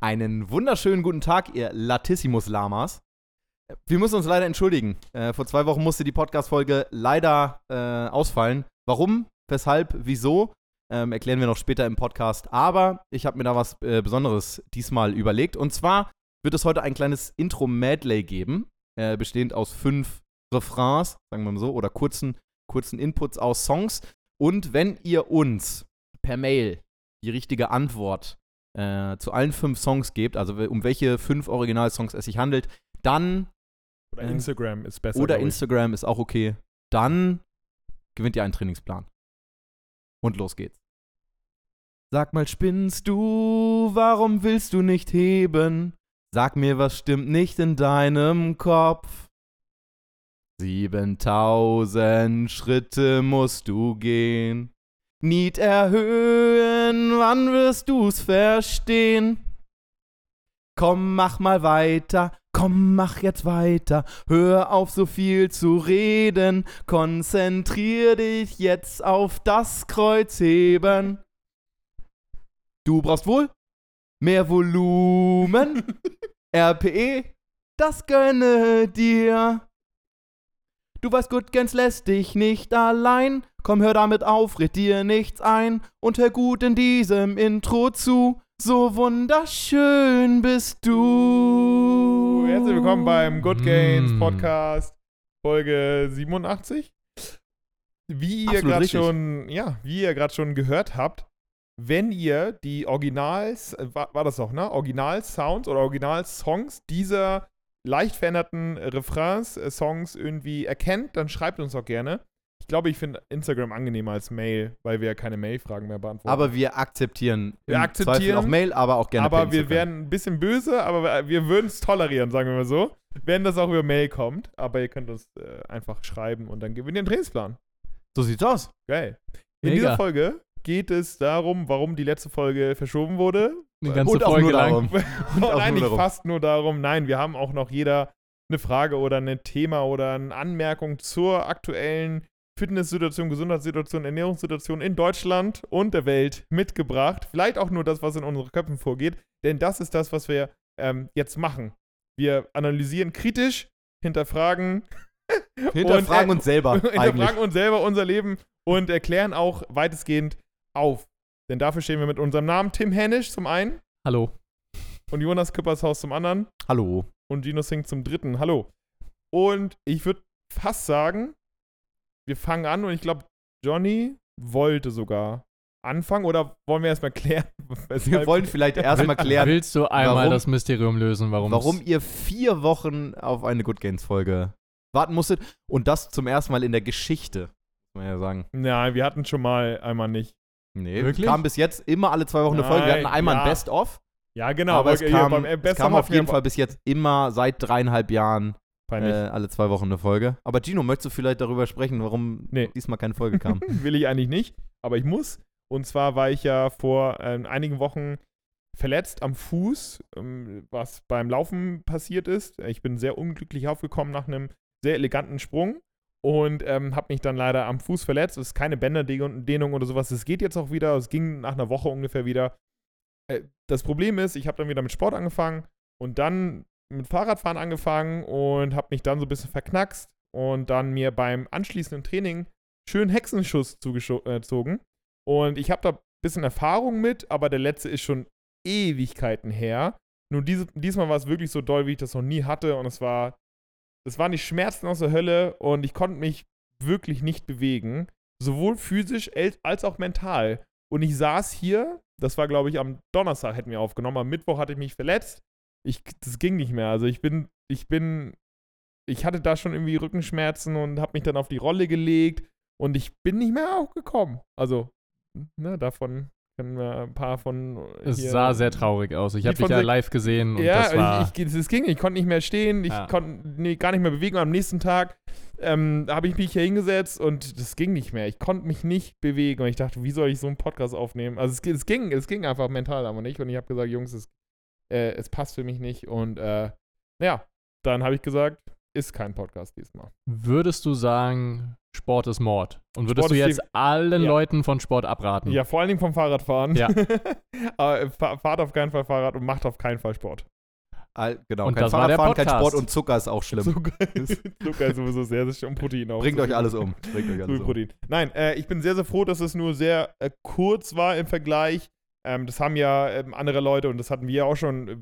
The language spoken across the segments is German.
Einen wunderschönen guten Tag, ihr Latissimus-Lamas. Wir müssen uns leider entschuldigen. Äh, vor zwei Wochen musste die Podcast-Folge leider äh, ausfallen. Warum, weshalb, wieso, ähm, erklären wir noch später im Podcast. Aber ich habe mir da was äh, Besonderes diesmal überlegt. Und zwar wird es heute ein kleines Intro-Medley geben, äh, bestehend aus fünf Refrains, sagen wir mal so, oder kurzen, kurzen Inputs aus Songs. Und wenn ihr uns per Mail die richtige Antwort äh, zu allen fünf Songs gebt, also um welche fünf Originalsongs es sich handelt, dann. Oder äh, Instagram ist besser. Oder Instagram ist auch okay. Dann gewinnt ihr einen Trainingsplan. Und los geht's. Sag mal, spinnst du? Warum willst du nicht heben? Sag mir, was stimmt nicht in deinem Kopf? 7000 Schritte musst du gehen. Niet erhöhen, wann wirst du's verstehen? Komm, mach mal weiter, komm, mach jetzt weiter. Hör auf, so viel zu reden. Konzentrier dich jetzt auf das Kreuzheben. Du brauchst wohl mehr Volumen. RPE, das gönne dir. Du weißt gut, Gens lässt dich nicht allein. Komm, hör damit auf, red dir nichts ein und hör gut in diesem Intro zu. So wunderschön bist du. Herzlich willkommen beim Good Gains mm. Podcast, Folge 87. Wie ihr gerade schon, ja, wie ihr gerade schon gehört habt, wenn ihr die Originals, äh, war, war das auch, ne? Original-Sounds oder Original-Songs dieser leicht veränderten Refrains, äh, Songs irgendwie erkennt, dann schreibt uns auch gerne. Ich glaube, ich finde Instagram angenehmer als Mail, weil wir ja keine Mail-Fragen mehr beantworten. Aber wir akzeptieren, wir akzeptieren auch Mail, aber auch gerne Aber wir werden ein bisschen böse, aber wir würden es tolerieren, sagen wir mal so, wenn das auch über Mail kommt. Aber ihr könnt uns äh, einfach schreiben und dann gewinnen wir den Trainingsplan. So sieht's aus. Geil. In Mega. dieser Folge geht es darum, warum die letzte Folge verschoben wurde. Eine ganze und Folge lang. und nein, nicht fast nur darum. Nein, wir haben auch noch jeder eine Frage oder ein Thema oder eine Anmerkung zur aktuellen Fitnesssituation, Gesundheitssituation, Ernährungssituation in Deutschland und der Welt mitgebracht. Vielleicht auch nur das, was in unseren Köpfen vorgeht, denn das ist das, was wir ähm, jetzt machen. Wir analysieren kritisch, hinterfragen. hinterfragen uns selber. hinterfragen eigentlich. uns selber unser Leben und erklären auch weitestgehend auf. Denn dafür stehen wir mit unserem Namen Tim Hennisch zum einen. Hallo. Und Jonas Küppershaus zum anderen. Hallo. Und Gino Singh zum dritten. Hallo. Und ich würde fast sagen, wir fangen an und ich glaube, Johnny wollte sogar anfangen oder wollen wir erstmal klären? Wir wollen vielleicht erstmal klären. Willst du einmal warum, das Mysterium lösen, warum Warum ihr vier Wochen auf eine Good Games Folge warten musstet und das zum ersten Mal in der Geschichte, muss man ja sagen. Nein, wir hatten schon mal einmal nicht. Nee, Wirklich? kam bis jetzt immer alle zwei Wochen eine Folge. Wir hatten einmal ja. ein Best-of. Ja, genau. Aber es kam, es kam auf jeden Fall bis jetzt immer seit dreieinhalb Jahren äh, alle zwei Wochen eine Folge. Aber Gino, möchtest du vielleicht darüber sprechen, warum nee. diesmal keine Folge kam? Will ich eigentlich nicht, aber ich muss. Und zwar war ich ja vor äh, einigen Wochen verletzt am Fuß, ähm, was beim Laufen passiert ist. Ich bin sehr unglücklich aufgekommen nach einem sehr eleganten Sprung und ähm, habe mich dann leider am Fuß verletzt. Es ist keine Bänderdehnung oder sowas. Es geht jetzt auch wieder. Es ging nach einer Woche ungefähr wieder. Äh, das Problem ist, ich habe dann wieder mit Sport angefangen und dann mit Fahrradfahren angefangen und habe mich dann so ein bisschen verknackst und dann mir beim anschließenden Training schön Hexenschuss zugezogen. Und ich habe da ein bisschen Erfahrung mit, aber der letzte ist schon Ewigkeiten her. Nur diese, diesmal war es wirklich so doll, wie ich das noch nie hatte. Und es war das waren die Schmerzen aus der Hölle und ich konnte mich wirklich nicht bewegen. Sowohl physisch als auch mental. Und ich saß hier, das war glaube ich am Donnerstag hätten wir aufgenommen, am Mittwoch hatte ich mich verletzt. Ich, das ging nicht mehr. Also ich bin, ich bin, ich hatte da schon irgendwie Rückenschmerzen und habe mich dann auf die Rolle gelegt und ich bin nicht mehr aufgekommen. Also, ne, davon können wir ein paar von. Es sah sehr traurig aus. Ich habe dich ja live gesehen und ja, das war. Ich, es ging, ich konnte nicht mehr stehen, ich ja. konnte nee, gar nicht mehr bewegen. Und am nächsten Tag ähm, habe ich mich hier hingesetzt und das ging nicht mehr. Ich konnte mich nicht bewegen und ich dachte, wie soll ich so einen Podcast aufnehmen? Also es, es ging, es ging einfach mental aber nicht. Und ich habe gesagt, Jungs, es, äh, es passt für mich nicht. Und äh, ja, dann habe ich gesagt, ist kein Podcast diesmal. Würdest du sagen, Sport ist Mord. Und würdest Sport du jetzt allen ja. Leuten von Sport abraten? Ja, vor allen Dingen vom Fahrradfahren. Ja. Aber fahrt auf keinen Fall Fahrrad und macht auf keinen Fall Sport. All, genau, und kein Fahrradfahren, kein Sport und Zucker ist auch schlimm. Zucker ist, Zucker ist sowieso sehr, sehr schlimm. Protein auch. Bringt euch alles um. Bringt euch alles um. Nein, äh, ich bin sehr, sehr froh, dass es nur sehr äh, kurz war im Vergleich. Ähm, das haben ja ähm, andere Leute und das hatten wir ja auch schon. Äh,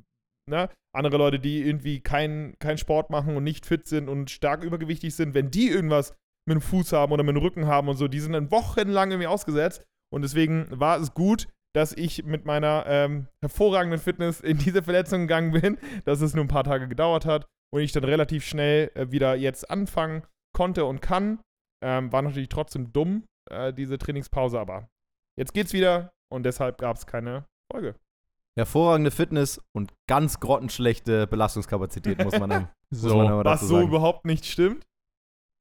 ne? Andere Leute, die irgendwie keinen kein Sport machen und nicht fit sind und stark übergewichtig sind, wenn die irgendwas mit dem Fuß haben oder mit dem Rücken haben und so, die sind dann wochenlang irgendwie ausgesetzt. Und deswegen war es gut, dass ich mit meiner ähm, hervorragenden Fitness in diese Verletzung gegangen bin, dass es nur ein paar Tage gedauert hat und ich dann relativ schnell äh, wieder jetzt anfangen konnte und kann. Ähm, war natürlich trotzdem dumm, äh, diese Trainingspause, aber jetzt geht's wieder und deshalb gab es keine Folge. Hervorragende Fitness und ganz grottenschlechte Belastungskapazität, muss man dann. so, man was so überhaupt nicht stimmt.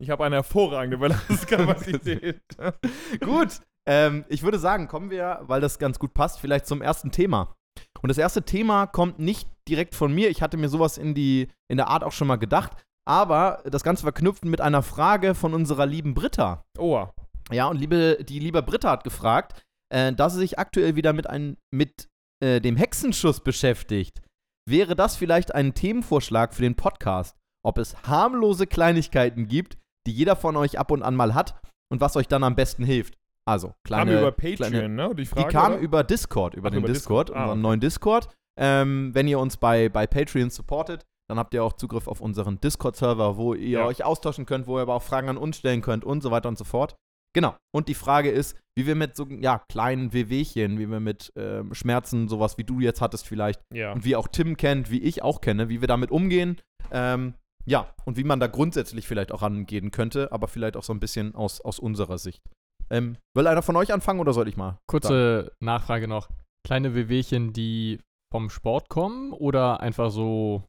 Ich habe eine hervorragende Belastungskapazität. Gut, ähm, ich würde sagen, kommen wir, weil das ganz gut passt, vielleicht zum ersten Thema. Und das erste Thema kommt nicht direkt von mir. Ich hatte mir sowas in, die, in der Art auch schon mal gedacht. Aber das Ganze verknüpft mit einer Frage von unserer lieben Britta. Oh. Ja, und liebe, die liebe Britta hat gefragt, äh, dass sie sich aktuell wieder mit, ein, mit äh, dem Hexenschuss beschäftigt. Wäre das vielleicht ein Themenvorschlag für den Podcast? Ob es harmlose Kleinigkeiten gibt, die jeder von euch ab und an mal hat und was euch dann am besten hilft? Also, kleine. Kam über Patreon, kleine, ne? Die, Frage, die kam oder? über Discord, über Ach, den über Discord, Discord. Ah, unseren okay. neuen Discord. Ähm, wenn ihr uns bei, bei Patreon supportet, dann habt ihr auch Zugriff auf unseren Discord-Server, wo ihr ja. euch austauschen könnt, wo ihr aber auch Fragen an uns stellen könnt und so weiter und so fort. Genau. Und die Frage ist, wie wir mit so ja, kleinen Wehwehchen, wie wir mit ähm, Schmerzen, sowas wie du jetzt hattest vielleicht, ja. und wie auch Tim kennt, wie ich auch kenne, wie wir damit umgehen. Ähm, ja, und wie man da grundsätzlich vielleicht auch rangehen könnte, aber vielleicht auch so ein bisschen aus, aus unserer Sicht. Ähm, will einer von euch anfangen oder soll ich mal? Kurze sagen? Nachfrage noch. Kleine Wehwehchen, die vom Sport kommen oder einfach so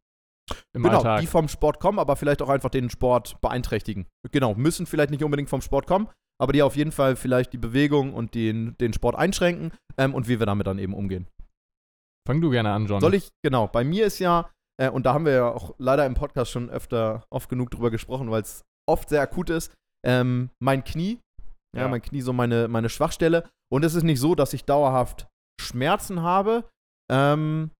im genau, Alltag? die vom Sport kommen, aber vielleicht auch einfach den Sport beeinträchtigen. Genau, müssen vielleicht nicht unbedingt vom Sport kommen, aber die auf jeden Fall vielleicht die Bewegung und den, den Sport einschränken ähm, und wie wir damit dann eben umgehen. Fang du gerne an, John. Soll ich, genau, bei mir ist ja, äh, und da haben wir ja auch leider im Podcast schon öfter, oft genug drüber gesprochen, weil es oft sehr akut ist, ähm, mein Knie ja, ja, mein Knie so meine, meine Schwachstelle. Und es ist nicht so, dass ich dauerhaft Schmerzen habe, ähm,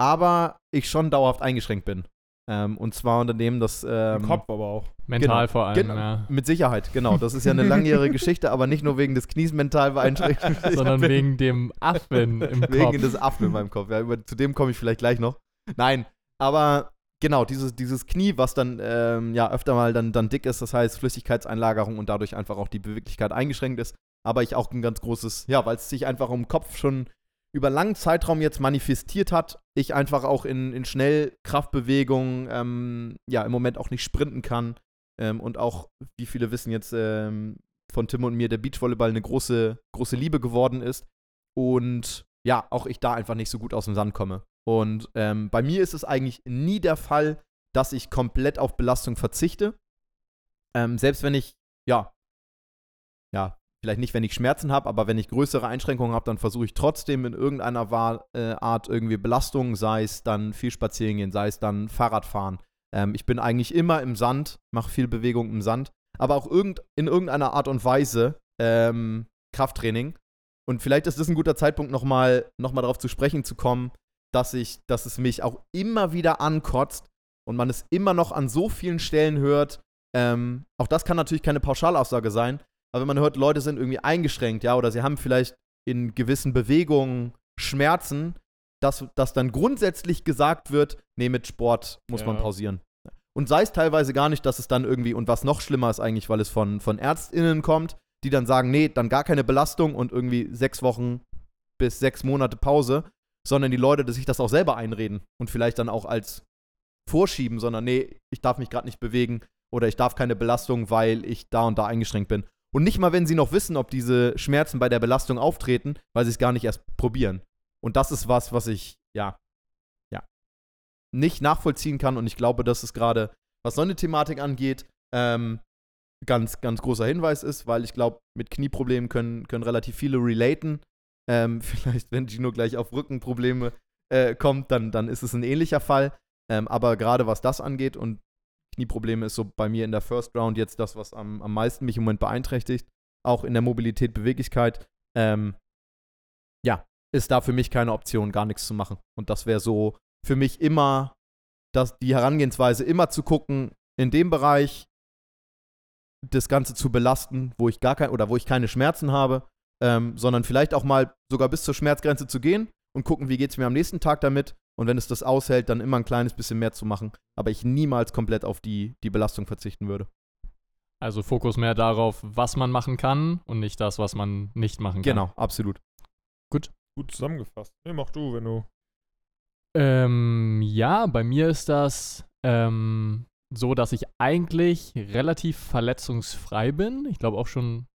aber ich schon dauerhaft eingeschränkt bin. Ähm, und zwar unter dem, dass. Ähm, Im Kopf aber auch. Mental genau, vor allem, genau, ja. Mit Sicherheit, genau. Das ist ja eine langjährige Geschichte, aber nicht nur wegen des Knies mental beeinträchtigt. Sondern wegen dem Affen im Kopf. Wegen des Affen in meinem Kopf. Ja, über, zu dem komme ich vielleicht gleich noch. Nein, aber Genau, dieses, dieses Knie, was dann ähm, ja öfter mal dann, dann dick ist, das heißt Flüssigkeitseinlagerung und dadurch einfach auch die Beweglichkeit eingeschränkt ist. Aber ich auch ein ganz großes, ja, weil es sich einfach im Kopf schon über langen Zeitraum jetzt manifestiert hat, ich einfach auch in, in Schnellkraftbewegungen ähm, ja im Moment auch nicht sprinten kann. Ähm, und auch, wie viele wissen jetzt ähm, von Tim und mir, der Beachvolleyball eine große, große Liebe geworden ist. Und ja, auch ich da einfach nicht so gut aus dem Sand komme. Und ähm, bei mir ist es eigentlich nie der Fall, dass ich komplett auf Belastung verzichte. Ähm, selbst wenn ich, ja, ja, vielleicht nicht, wenn ich Schmerzen habe, aber wenn ich größere Einschränkungen habe, dann versuche ich trotzdem in irgendeiner Wahl, äh, Art irgendwie Belastung, sei es dann viel spazieren gehen, sei es dann Fahrradfahren. Ähm, ich bin eigentlich immer im Sand, mache viel Bewegung im Sand, aber auch irgend, in irgendeiner Art und Weise ähm, Krafttraining. Und vielleicht ist das ein guter Zeitpunkt, nochmal noch mal darauf zu sprechen zu kommen, dass ich, dass es mich auch immer wieder ankotzt und man es immer noch an so vielen Stellen hört. Ähm, auch das kann natürlich keine Pauschalaussage sein, aber wenn man hört, Leute sind irgendwie eingeschränkt, ja, oder sie haben vielleicht in gewissen Bewegungen Schmerzen, dass, dass dann grundsätzlich gesagt wird, nee, mit Sport muss ja. man pausieren. Und sei es teilweise gar nicht, dass es dann irgendwie, und was noch schlimmer ist eigentlich, weil es von, von ÄrztInnen kommt, die dann sagen, nee, dann gar keine Belastung und irgendwie sechs Wochen bis sechs Monate Pause, sondern die Leute, dass sich das auch selber einreden und vielleicht dann auch als vorschieben, sondern nee, ich darf mich gerade nicht bewegen oder ich darf keine Belastung, weil ich da und da eingeschränkt bin. Und nicht mal, wenn sie noch wissen, ob diese Schmerzen bei der Belastung auftreten, weil sie es gar nicht erst probieren. Und das ist was, was ich, ja, ja, nicht nachvollziehen kann. Und ich glaube, dass es gerade, was so eine Thematik angeht, ähm, ganz, ganz großer Hinweis ist, weil ich glaube, mit Knieproblemen können, können relativ viele relaten. Ähm, vielleicht, wenn Gino gleich auf Rückenprobleme äh, kommt, dann, dann ist es ein ähnlicher Fall. Ähm, aber gerade was das angeht, und Knieprobleme ist so bei mir in der First Round jetzt das, was am, am meisten mich im Moment beeinträchtigt. Auch in der Mobilität, Beweglichkeit. Ähm, ja, ist da für mich keine Option, gar nichts zu machen. Und das wäre so für mich immer das, die Herangehensweise, immer zu gucken, in dem Bereich das Ganze zu belasten, wo ich gar kein oder wo ich keine Schmerzen habe, ähm, sondern vielleicht auch mal sogar bis zur Schmerzgrenze zu gehen und gucken, wie geht es mir am nächsten Tag damit. Und wenn es das aushält, dann immer ein kleines bisschen mehr zu machen. Aber ich niemals komplett auf die, die Belastung verzichten würde. Also Fokus mehr darauf, was man machen kann und nicht das, was man nicht machen kann. Genau, absolut. Gut zusammengefasst. Nee, mach du, wenn du. Ähm, ja, bei mir ist das ähm, so, dass ich eigentlich relativ verletzungsfrei bin. Ich glaube auch schon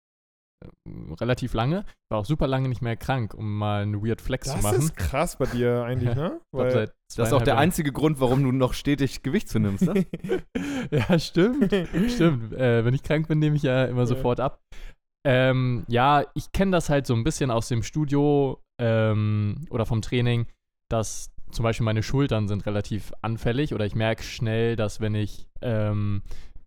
relativ lange. Ich war auch super lange nicht mehr krank, um mal einen Weird Flex das zu machen. Das ist krass bei dir eigentlich, ne? Weil das ist auch der einzige Grund, warum du noch stetig Gewicht zunimmst, ne? ja, stimmt. stimmt. Äh, wenn ich krank bin, nehme ich ja immer sofort ab. Ähm, ja, ich kenne das halt so ein bisschen aus dem Studio ähm, oder vom Training, dass zum Beispiel meine Schultern sind relativ anfällig oder ich merke schnell, dass wenn ich ähm,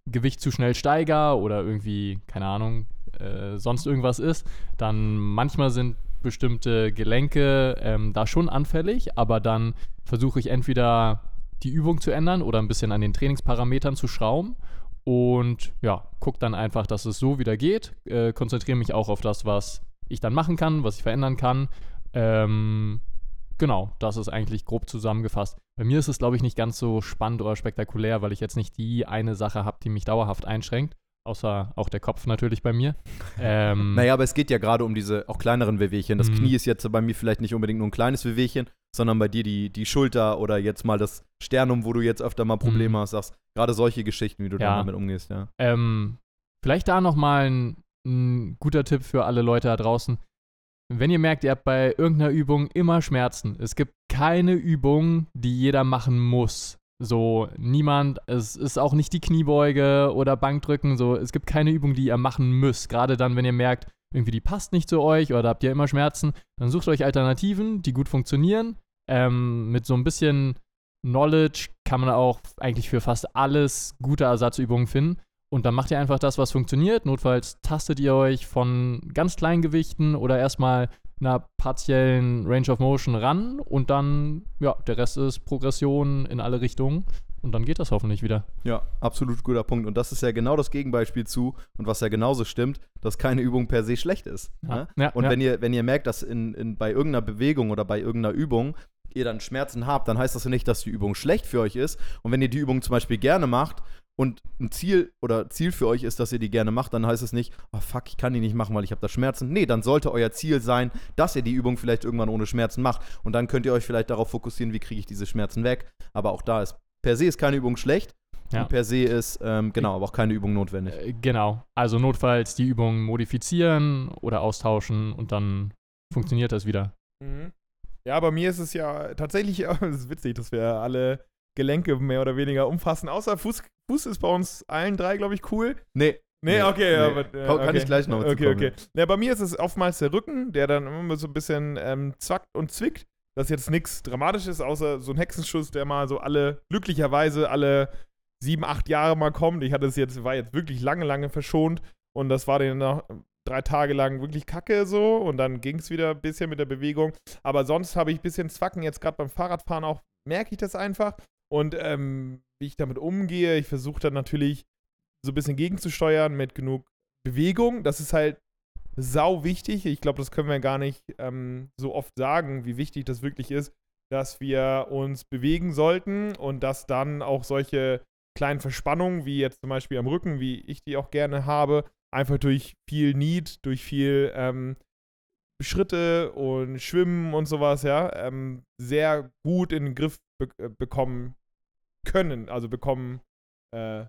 Gewicht zu schnell steigere oder irgendwie, keine Ahnung, äh, sonst irgendwas ist, dann manchmal sind bestimmte Gelenke ähm, da schon anfällig, aber dann versuche ich entweder die Übung zu ändern oder ein bisschen an den Trainingsparametern zu schrauben und ja, gucke dann einfach, dass es so wieder geht, äh, konzentriere mich auch auf das, was ich dann machen kann, was ich verändern kann ähm, genau, das ist eigentlich grob zusammengefasst. Bei mir ist es, glaube ich, nicht ganz so spannend oder spektakulär, weil ich jetzt nicht die eine Sache habe, die mich dauerhaft einschränkt. Außer auch der Kopf natürlich bei mir. Ähm, naja, aber es geht ja gerade um diese auch kleineren Wehwehchen. Das mhm. Knie ist jetzt bei mir vielleicht nicht unbedingt nur ein kleines Wehwehchen, sondern bei dir die, die Schulter oder jetzt mal das Sternum, wo du jetzt öfter mal Probleme mhm. hast, sagst. Gerade solche Geschichten, wie du ja. damit umgehst, ja. Ähm, vielleicht da nochmal ein, ein guter Tipp für alle Leute da draußen. Wenn ihr merkt, ihr habt bei irgendeiner Übung immer Schmerzen, es gibt keine Übung, die jeder machen muss. So, niemand, es ist auch nicht die Kniebeuge oder Bankdrücken, so, es gibt keine Übung, die ihr machen müsst. Gerade dann, wenn ihr merkt, irgendwie die passt nicht zu euch oder habt ihr immer Schmerzen, dann sucht euch Alternativen, die gut funktionieren. Ähm, mit so ein bisschen Knowledge kann man auch eigentlich für fast alles gute Ersatzübungen finden. Und dann macht ihr einfach das, was funktioniert. Notfalls tastet ihr euch von ganz kleinen Gewichten oder erstmal einer partiellen Range of Motion ran und dann, ja, der Rest ist Progression in alle Richtungen und dann geht das hoffentlich wieder. Ja, absolut guter Punkt. Und das ist ja genau das Gegenbeispiel zu und was ja genauso stimmt, dass keine Übung per se schlecht ist. Ja. Ne? Ja, und ja. Wenn, ihr, wenn ihr merkt, dass in, in, bei irgendeiner Bewegung oder bei irgendeiner Übung ihr dann Schmerzen habt, dann heißt das ja nicht, dass die Übung schlecht für euch ist. Und wenn ihr die Übung zum Beispiel gerne macht und ein Ziel oder Ziel für euch ist, dass ihr die gerne macht, dann heißt es nicht, oh fuck, ich kann die nicht machen, weil ich habe da Schmerzen. Nee, dann sollte euer Ziel sein, dass ihr die Übung vielleicht irgendwann ohne Schmerzen macht. Und dann könnt ihr euch vielleicht darauf fokussieren, wie kriege ich diese Schmerzen weg. Aber auch da ist, per se ist keine Übung schlecht. Ja. Und per se ist, ähm, genau, aber auch keine Übung notwendig. Äh, genau. Also notfalls die Übung modifizieren oder austauschen und dann funktioniert das wieder. Mhm. Ja, bei mir ist es ja tatsächlich, es ist witzig, dass wir alle Gelenke mehr oder weniger umfassen. Außer Fuß, Fuß ist bei uns allen drei, glaube ich, cool. Nee. Nee, okay, nee. aber. Äh, okay. Kann ich gleich noch Okay, okay. Ja, bei mir ist es oftmals der Rücken, der dann immer so ein bisschen ähm, zwackt und zwickt. Das ist jetzt nichts Dramatisches, außer so ein Hexenschuss, der mal so alle, glücklicherweise alle sieben, acht Jahre mal kommt. Ich hatte es jetzt, war jetzt wirklich lange, lange verschont. Und das war dann noch drei Tage lang wirklich kacke so. Und dann ging es wieder ein bisschen mit der Bewegung. Aber sonst habe ich ein bisschen Zwacken. Jetzt gerade beim Fahrradfahren auch merke ich das einfach. Und ähm, wie ich damit umgehe, ich versuche dann natürlich so ein bisschen gegenzusteuern mit genug Bewegung. Das ist halt sau wichtig. Ich glaube, das können wir gar nicht ähm, so oft sagen, wie wichtig das wirklich ist, dass wir uns bewegen sollten und dass dann auch solche kleinen Verspannungen, wie jetzt zum Beispiel am Rücken, wie ich die auch gerne habe, einfach durch viel Need, durch viel ähm, Schritte und Schwimmen und sowas, ja, ähm, sehr gut in den Griff be äh, bekommen können, also bekommen, äh,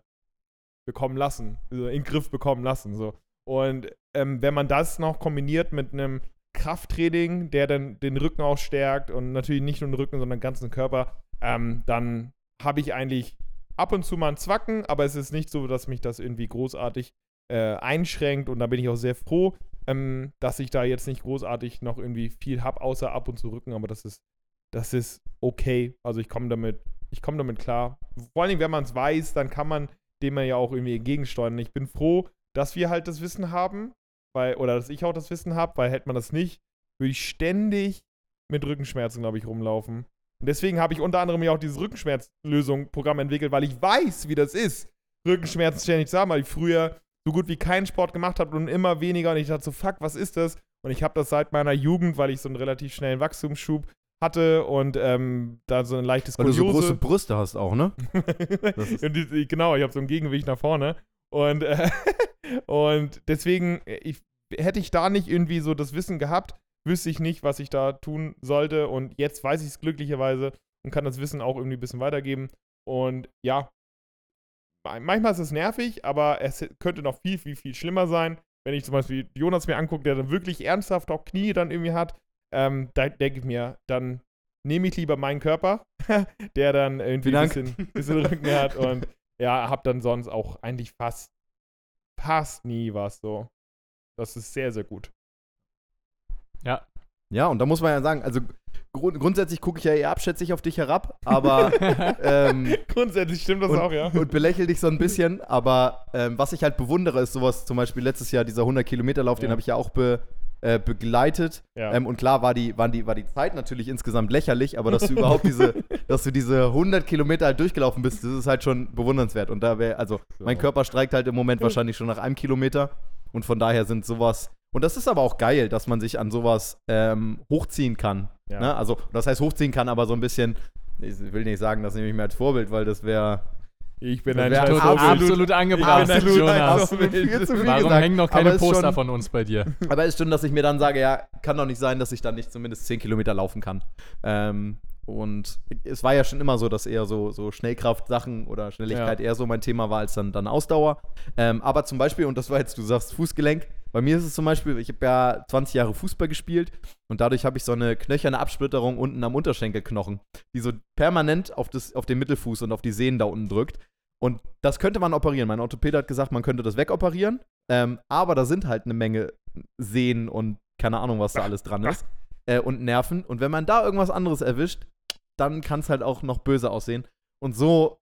bekommen lassen, also in den Griff bekommen lassen, so. Und ähm, wenn man das noch kombiniert mit einem Krafttraining, der dann den Rücken auch stärkt und natürlich nicht nur den Rücken, sondern den ganzen Körper, ähm, dann habe ich eigentlich ab und zu mal ein Zwacken, aber es ist nicht so, dass mich das irgendwie großartig äh, einschränkt und da bin ich auch sehr froh, ähm, dass ich da jetzt nicht großartig noch irgendwie viel habe, außer ab und zu Rücken, aber das ist, das ist okay. Also ich komme damit, ich komme damit klar. vor allen Dingen, wenn man es weiß, dann kann man dem ja auch irgendwie entgegensteuern. Ich bin froh, dass wir halt das Wissen haben, weil, oder dass ich auch das Wissen habe, weil hätte man das nicht, würde ich ständig mit Rückenschmerzen, glaube ich, rumlaufen. Und deswegen habe ich unter anderem ja auch dieses Rückenschmerzlösung-Programm entwickelt, weil ich weiß, wie das ist, Rückenschmerzen ständig zu haben, weil ich früher so gut wie keinen Sport gemacht habe und immer weniger. Und ich dachte so, fuck, was ist das? Und ich habe das seit meiner Jugend, weil ich so einen relativ schnellen Wachstumsschub hatte und ähm, da so ein leichtes Weil du so große Brüste hast auch, ne? die, genau, ich habe so ein Gegengewicht nach vorne. Und, äh, und deswegen, äh, ich, hätte ich da nicht irgendwie so das Wissen gehabt, wüsste ich nicht, was ich da tun sollte. Und jetzt weiß ich es glücklicherweise und kann das Wissen auch irgendwie ein bisschen weitergeben. Und ja, ma- manchmal ist es nervig, aber es könnte noch viel, viel, viel schlimmer sein. Wenn ich zum Beispiel Jonas mir angucke, der dann wirklich ernsthaft auch Knie dann irgendwie hat, ähm, da denke ich mir, dann nehme ich lieber meinen Körper, der dann irgendwie ein bisschen, bisschen Rücken hat und ja, hab dann sonst auch eigentlich fast, fast nie was so. Das ist sehr, sehr gut. Ja. Ja, und da muss man ja sagen, also grund grundsätzlich gucke ich ja eher abschätzig auf dich herab, aber ähm, Grundsätzlich stimmt das und, auch, ja. und belächel dich so ein bisschen. Aber ähm, was ich halt bewundere, ist sowas, zum Beispiel letztes Jahr dieser 100-Kilometer-Lauf, den Ja. habe ich ja auch be, äh, begleitet. ja. Ähm, und klar war die, waren die, war die Zeit natürlich insgesamt lächerlich, aber dass du überhaupt diese, dass du diese 100 Kilometer halt durchgelaufen bist, das ist halt schon bewundernswert. Und da wäre, also mein Körper streikt halt im Moment wahrscheinlich schon nach einem Kilometer. Und von daher sind sowas. Und das ist aber auch geil, dass man sich an sowas ähm, hochziehen kann. Ja. Ne? Also, das heißt hochziehen kann, aber so ein bisschen. Ich will nicht sagen, das nehme ich mir als Vorbild, weil das wäre. Ich bin ein scheiß absolut- absolut angebracht, absolut Jonas. absolut viel zu viel Warum gesagt. hängen noch keine ist Poster schon- von uns bei dir? Aber es stimmt, dass ich mir dann sage, ja, kann doch nicht sein, dass ich dann nicht zumindest 10 Kilometer laufen kann. Ähm, und es war ja schon immer so, dass eher so, so Schnellkraft-Sachen oder Schnelligkeit eher so mein Thema war als dann, dann Ausdauer. Ähm, aber zum Beispiel, und das war jetzt, du sagst Fußgelenk, bei mir ist es zum Beispiel, ich habe ja 20 Jahre Fußball gespielt und dadurch habe ich so eine knöcherne Absplitterung unten am Unterschenkelknochen, die so permanent auf, das, auf den Mittelfuß und auf die Sehnen da unten drückt. Und das könnte man operieren. Mein Orthopäde hat gesagt, man könnte das wegoperieren. Ähm, aber da sind halt eine Menge Sehnen und keine Ahnung, was da alles dran ist. Äh, und Nerven. Und wenn man da irgendwas anderes erwischt, dann kann es halt auch noch böse aussehen. Und so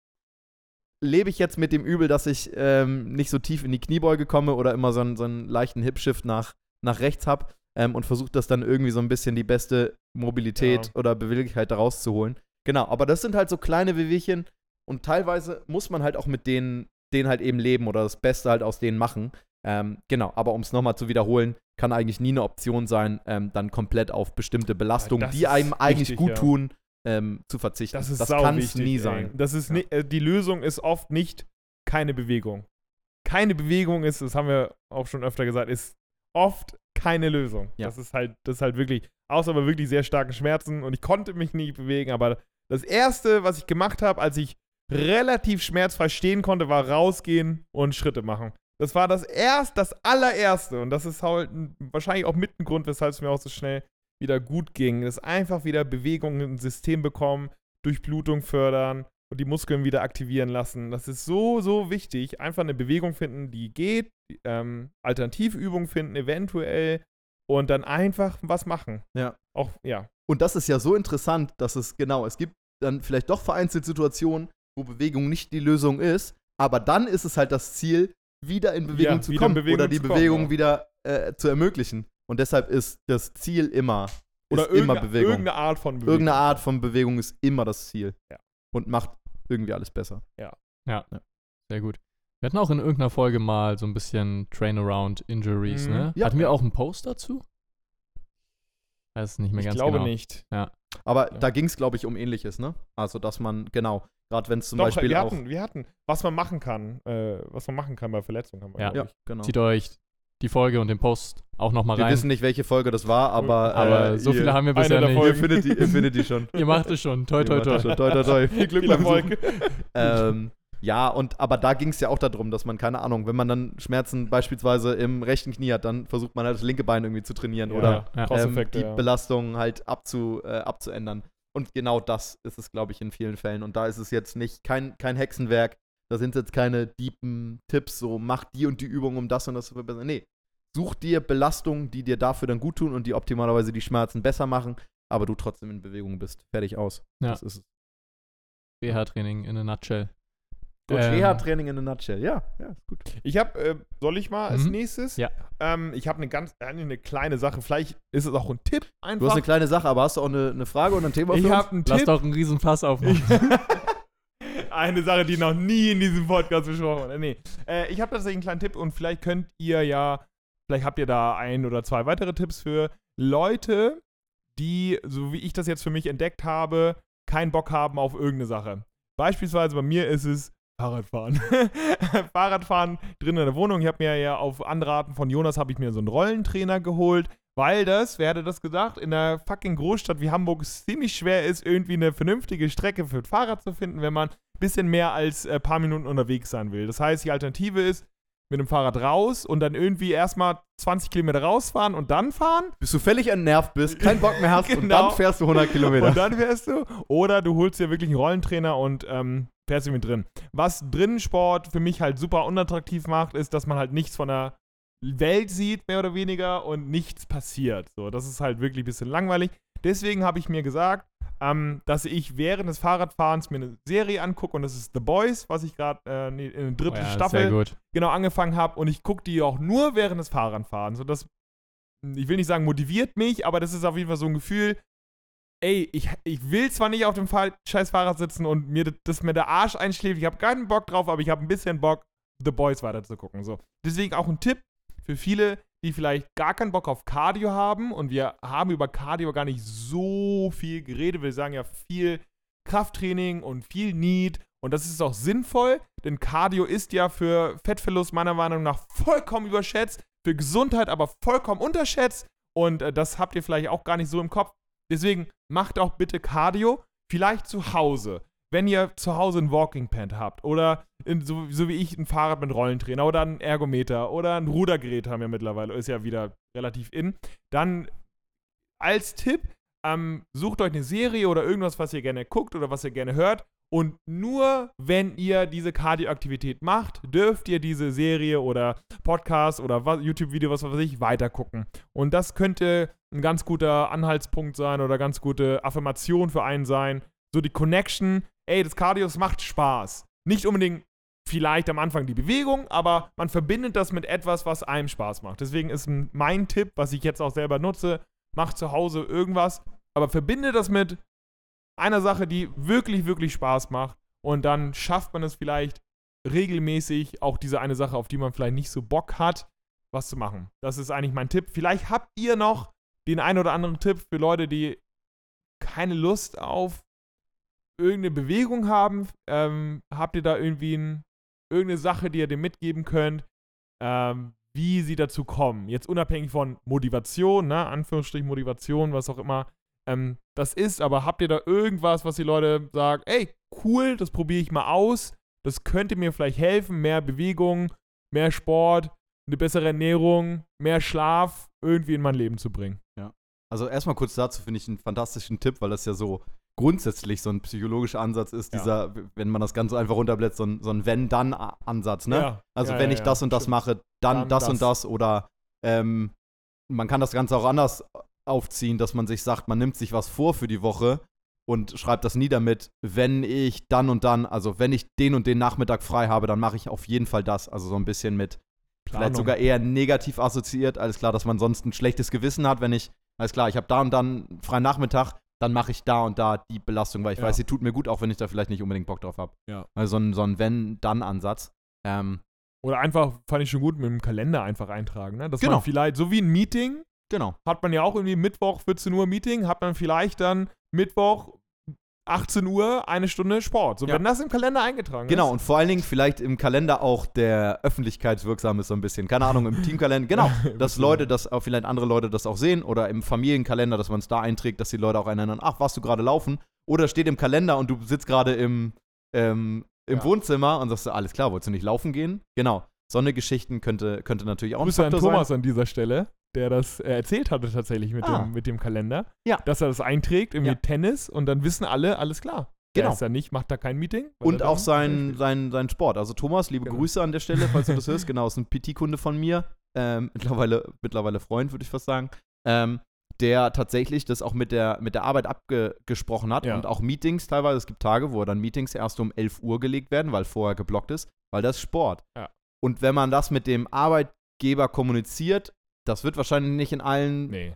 lebe ich jetzt mit dem Übel, dass ich ähm, nicht so tief in die Kniebeuge komme oder immer so einen, so einen leichten Hip-Shift nach, nach rechts habe ähm, und versuche das dann irgendwie so ein bisschen die beste Mobilität Ja. oder Beweglichkeit daraus zu holen. Genau, aber das sind halt so kleine Wehwehchen und teilweise muss man halt auch mit denen, denen halt eben leben oder das Beste halt aus denen machen. Ähm, genau, aber um es nochmal zu wiederholen, kann eigentlich nie eine Option sein, ähm, dann komplett auf bestimmte Belastungen, das die einem eigentlich wichtig, gut ja. tun, ähm, zu verzichten. Das das kann es nie ey. sein. Das ist Ja. ni- äh, die Lösung ist oft nicht keine Bewegung. Keine Bewegung ist, das haben wir auch schon öfter gesagt, ist oft keine Lösung. Ja. Das ist halt, das ist halt wirklich, außer bei wirklich sehr starken Schmerzen und ich konnte mich nicht bewegen, aber das erste, was ich gemacht habe, als ich relativ schmerzfrei stehen konnte, war rausgehen und Schritte machen. Das war das erst, das allererste und das ist halt ein- wahrscheinlich auch mit ein Grund, weshalb es mir auch so schnell wieder gut ging. Das einfach wieder Bewegung ins System bekommen, Durchblutung fördern und die Muskeln wieder aktivieren lassen. Das ist so, so wichtig. Einfach eine Bewegung finden, die geht, ähm, Alternativübungen finden, eventuell und dann einfach was machen. Ja. Auch, ja. Und das ist ja so interessant, dass es genau, es gibt dann vielleicht doch vereinzelt Situationen, wo Bewegung nicht die Lösung ist, aber dann ist es halt das Ziel, wieder in Bewegung Ja, zu wieder kommen Bewegung oder die zu kommen, Bewegung ja. wieder äh, zu ermöglichen. Und deshalb ist das Ziel immer, Oder ist immer irgendeine, Bewegung. irgendeine Art von Bewegung. Irgendeine Art von Bewegung ist immer das Ziel. Ja. Und macht irgendwie alles besser. Sehr gut. Wir hatten auch in irgendeiner Folge mal so ein bisschen Train-Around Injuries, Mhm. ne? Ja. Hatten wir auch einen Post dazu? Weiß nicht mehr Ich ganz glaube genau. nicht. Aber Ja. da ging es, glaube ich, um Ähnliches, ne? Also, dass man, genau, gerade wenn es zum Doch, Beispiel wir auch. hatten, wir hatten, was man machen kann, äh, was man machen kann bei Verletzungen. Haben wir, Ja. Ja, ich. genau. Zieht euch die Folge und den Post auch nochmal Wir rein. wissen nicht, welche Folge das war, aber. aber äh, so ihr, viele haben wir bisher der nicht. Ihr findet, die, ihr findet die schon. Ihr macht es schon. Toi, toi, toi. schon. Toi, toi, toi. Viel Glück beim. Suchen. ähm, ja, und aber da ging es ja auch darum, dass man, keine Ahnung, wenn man dann Schmerzen beispielsweise im rechten Knie hat, dann versucht man halt das linke Bein irgendwie zu trainieren Ja, oder ja. ähm, die ja. Belastung halt abzu, äh, abzuändern. Und genau das ist es, glaube ich, in vielen Fällen. Und da ist es jetzt nicht kein, kein Hexenwerk. Da sind jetzt keine deepen Tipps, so mach die und die Übung, um das und das zu verbessern. Nee, such dir Belastungen, die dir dafür dann gut tun und die optimalerweise die Schmerzen besser machen, aber du trotzdem in Bewegung bist. Fertig aus. Ja. Das ist es. Reha-Training in a nutshell. Gut, Ähm, Reha-Training in a nutshell. Ja, ja, ist gut. Ich habe, äh, soll ich mal als Mhm. nächstes? Ja. Ähm, ich habe eine ganz, äh, eine kleine Sache. Vielleicht ist es auch ein Tipp einfach. Du hast eine kleine Sache, aber hast du auch eine, eine Frage und ein Thema ich für uns? habe einen Lass Tipp. doch einen riesen Fass aufmachen. Eine Sache, die noch nie in diesem Podcast besprochen wurde. Nee. Äh, ich habe tatsächlich einen kleinen Tipp und vielleicht könnt ihr ja, vielleicht habt ihr da ein oder zwei weitere Tipps für Leute, die, so wie ich das jetzt für mich entdeckt habe, keinen Bock haben auf irgendeine Sache. Beispielsweise bei mir ist es Fahrradfahren. Fahrradfahren drin in der Wohnung. Ich habe mir ja auf Anraten von Jonas habe ich mir so einen Rollentrainer geholt, weil das, wer hätte das gedacht, in einer fucking Großstadt wie Hamburg es ziemlich schwer ist, irgendwie eine vernünftige Strecke für ein Fahrrad zu finden, wenn man ein bisschen mehr als ein paar Minuten unterwegs sein will. Das heißt, die Alternative ist, mit dem Fahrrad raus und dann irgendwie erstmal 20 Kilometer rausfahren und dann fahren. Bis du völlig entnervt bist, keinen Bock mehr hast und Genau. dann fährst du 100 Kilometer. Und dann fährst du. Oder du holst dir wirklich einen Rollentrainer und ähm, fährst mit drin. Was Drinnensport für mich halt super unattraktiv macht, ist, dass man halt nichts von der Welt sieht, mehr oder weniger, und nichts passiert. So, das ist halt wirklich ein bisschen langweilig. Deswegen habe ich mir gesagt, ähm, dass ich während des Fahrradfahrens mir eine Serie angucke und das ist The Boys, was ich gerade äh, in der Oh dritten ja, Staffel genau angefangen habe und ich gucke die auch nur während des Fahrradfahrens. Und das, ich will nicht sagen, motiviert mich, aber das ist auf jeden Fall so ein Gefühl, ey, ich, ich will zwar nicht auf dem Fahr scheiß Fahrrad sitzen und mir das, das mir der Arsch einschläft, ich habe keinen Bock drauf, aber ich habe ein bisschen Bock, The Boys weiterzugucken. So. Deswegen auch ein Tipp für viele, die vielleicht gar keinen Bock auf Cardio haben und wir haben über Cardio gar nicht so viel geredet. Wir sagen ja viel Krafttraining und viel Need und das ist auch sinnvoll, denn Cardio ist ja für Fettverlust meiner Meinung nach vollkommen überschätzt, für Gesundheit aber vollkommen unterschätzt und äh, das habt ihr vielleicht auch gar nicht so im Kopf. Deswegen macht auch bitte Cardio, vielleicht zu Hause. Wenn ihr zu Hause ein Walking Pad habt oder in, so, so wie ich ein Fahrrad mit Rollentrainer oder ein Ergometer oder ein Rudergerät haben wir mittlerweile, ist ja wieder relativ in, dann als Tipp, ähm, sucht euch eine Serie oder irgendwas, was ihr gerne guckt oder was ihr gerne hört. Und nur wenn ihr diese Kardioaktivität macht, dürft ihr diese Serie oder Podcast oder YouTube-Video, was weiß ich, weitergucken. Und das könnte ein ganz guter Anhaltspunkt sein oder ganz gute Affirmation für einen sein. So die Connection, ey, das Cardio, macht Spaß. Nicht unbedingt vielleicht am Anfang die Bewegung, aber man verbindet das mit etwas, was einem Spaß macht. Deswegen ist mein Tipp, was ich jetzt auch selber nutze, macht zu Hause irgendwas, aber verbinde das mit einer Sache, die wirklich, wirklich Spaß macht. Und dann schafft man es vielleicht regelmäßig, auch diese eine Sache, auf die man vielleicht nicht so Bock hat, was zu machen. Das ist eigentlich mein Tipp. Vielleicht habt ihr noch den einen oder anderen Tipp für Leute, die keine Lust auf irgendeine Bewegung haben. Ähm, habt ihr da irgendwie ein, irgendeine Sache, die ihr dem mitgeben könnt, ähm, wie sie dazu kommen? Jetzt unabhängig von Motivation, ne? Anführungsstrich Motivation, was auch immer ähm, das ist, aber habt ihr da irgendwas, was die Leute sagen, ey, cool, das probiere ich mal aus, das könnte mir vielleicht helfen, mehr Bewegung, mehr Sport, eine bessere Ernährung, mehr Schlaf irgendwie in mein Leben zu bringen. Also erstmal kurz dazu finde ich einen fantastischen Tipp, weil das ja so grundsätzlich so ein psychologischer Ansatz ist, Ja. dieser, wenn man das Ganze einfach runterblättert, so ein, so ein Wenn-Dann-Ansatz, ne? Ja, Also ja, wenn ich das und das mache, dann, Dann das, das. und das oder ähm, man kann das Ganze auch anders aufziehen, dass man sich sagt, man nimmt sich was vor für die Woche und schreibt das nieder mit, wenn ich dann und dann, also wenn ich den und den Nachmittag frei habe, dann mache ich auf jeden Fall das. Also so ein bisschen mit vielleicht Planung. sogar eher negativ assoziiert. Alles klar, dass man sonst ein schlechtes Gewissen hat, wenn ich, alles klar, ich habe da und dann freien Nachmittag, dann mache ich da und da die Belastung, weil ich Ja. weiß, sie tut mir gut, auch wenn ich da vielleicht nicht unbedingt Bock drauf habe. Ja. Also so ein, so ein Wenn-Dann-Ansatz. Ähm, Oder einfach, fand ich schon gut, mit dem Kalender einfach eintragen. Ne? Dass Genau. man vielleicht, so wie ein Meeting, genau. hat man ja auch irgendwie Mittwoch 14 Uhr Meeting, hat man vielleicht dann Mittwoch 18 Uhr eine Stunde Sport. So, Ja. wenn das im Kalender eingetragen Genau, ist. und vor allen Dingen vielleicht im Kalender auch der öffentlichkeitswirksam ist so ein bisschen. Keine Ahnung, im Teamkalender. Genau, dass Leute das auch, vielleicht andere Leute das auch sehen oder im Familienkalender, dass man es da einträgt, dass die Leute auch erinnern, ach, warst du gerade laufen? Oder steht im Kalender und du sitzt gerade im, ähm, im Ja. Wohnzimmer und sagst, alles klar, wolltest du nicht laufen gehen? Genau. So eine Geschichten könnte, könnte natürlich auch ein Grüße an Faktor Thomas sein. an dieser Stelle, der das äh, erzählt hatte tatsächlich mit, Ah. dem, mit dem Kalender. Ja. Dass er das einträgt, irgendwie Ja. Tennis und dann wissen alle, alles klar. Genau. Der ist da nicht, macht da kein Meeting. Und auch sein, sein, sein Sport. Also Thomas, liebe Genau. Grüße an der Stelle, falls du das hörst. Genau, ist ein PT-Kunde von mir. Ähm, mittlerweile, mittlerweile Freund, würde ich fast sagen. Ähm, der tatsächlich das auch mit der, mit der Arbeit abgesprochen hat Ja. und auch Meetings teilweise. Es gibt Tage, wo dann Meetings erst um 11 Uhr gelegt werden, weil vorher geblockt ist, weil das Sport. Ja. Und wenn man das mit dem Arbeitgeber kommuniziert, das wird wahrscheinlich nicht in allen, Nee.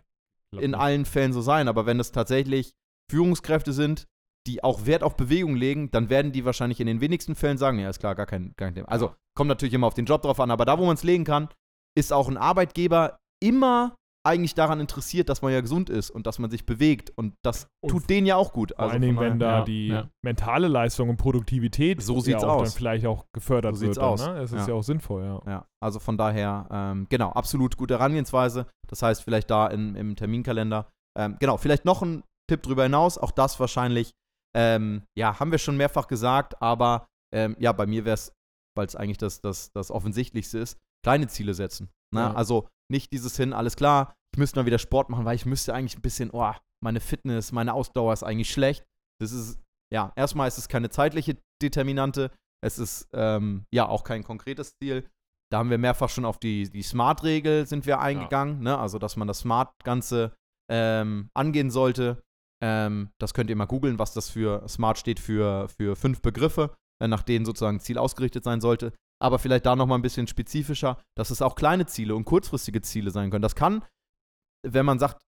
in nicht. allen Fällen so sein, aber wenn es tatsächlich Führungskräfte sind, die auch Wert auf Bewegung legen, dann werden die wahrscheinlich in den wenigsten Fällen sagen, ja, ist klar, gar kein, gar kein Thema. Also kommt natürlich immer auf den Job drauf an, aber da, wo man es legen kann, ist auch ein Arbeitgeber immer eigentlich daran interessiert, dass man ja gesund ist und dass man sich bewegt und das Und tut denen ja auch gut. Vor Also allen Dingen, wenn da Ja, die ja. mentale Leistung und Produktivität So ja sieht's auch aus. dann vielleicht auch gefördert So wird. sieht's dann, aus. Ne? Es ist Ja. ja. auch sinnvoll, ja. Ja, also von daher, ähm, genau, absolut gute Herangehensweise. Das heißt, vielleicht da in, im Terminkalender. Ähm, genau, vielleicht noch ein Tipp drüber hinaus, auch das wahrscheinlich, ähm, ja, haben wir schon mehrfach gesagt, aber ähm, ja, bei mir wäre es, weil es eigentlich das, das, das Offensichtlichste ist, kleine Ziele setzen. Ne? Ja. Also nicht dieses hin, alles klar, ich müsste mal wieder Sport machen, weil ich müsste eigentlich ein bisschen, oh, meine Fitness, meine Ausdauer ist eigentlich schlecht. Das ist, ja, erstmal ist es keine zeitliche Determinante, es ist ähm, ja auch kein konkretes Ziel. Da haben wir mehrfach schon auf die, die Smart-Regel sind wir eingegangen, ne? also dass man das Smart-Ganze ähm, angehen sollte. Ähm, das könnt ihr mal googeln, was das für Smart steht für, für fünf Begriffe, äh, nach denen sozusagen Ziel ausgerichtet sein sollte. Aber vielleicht da nochmal ein bisschen spezifischer, dass es auch kleine Ziele und kurzfristige Ziele sein können. Das kann, wenn man sagt,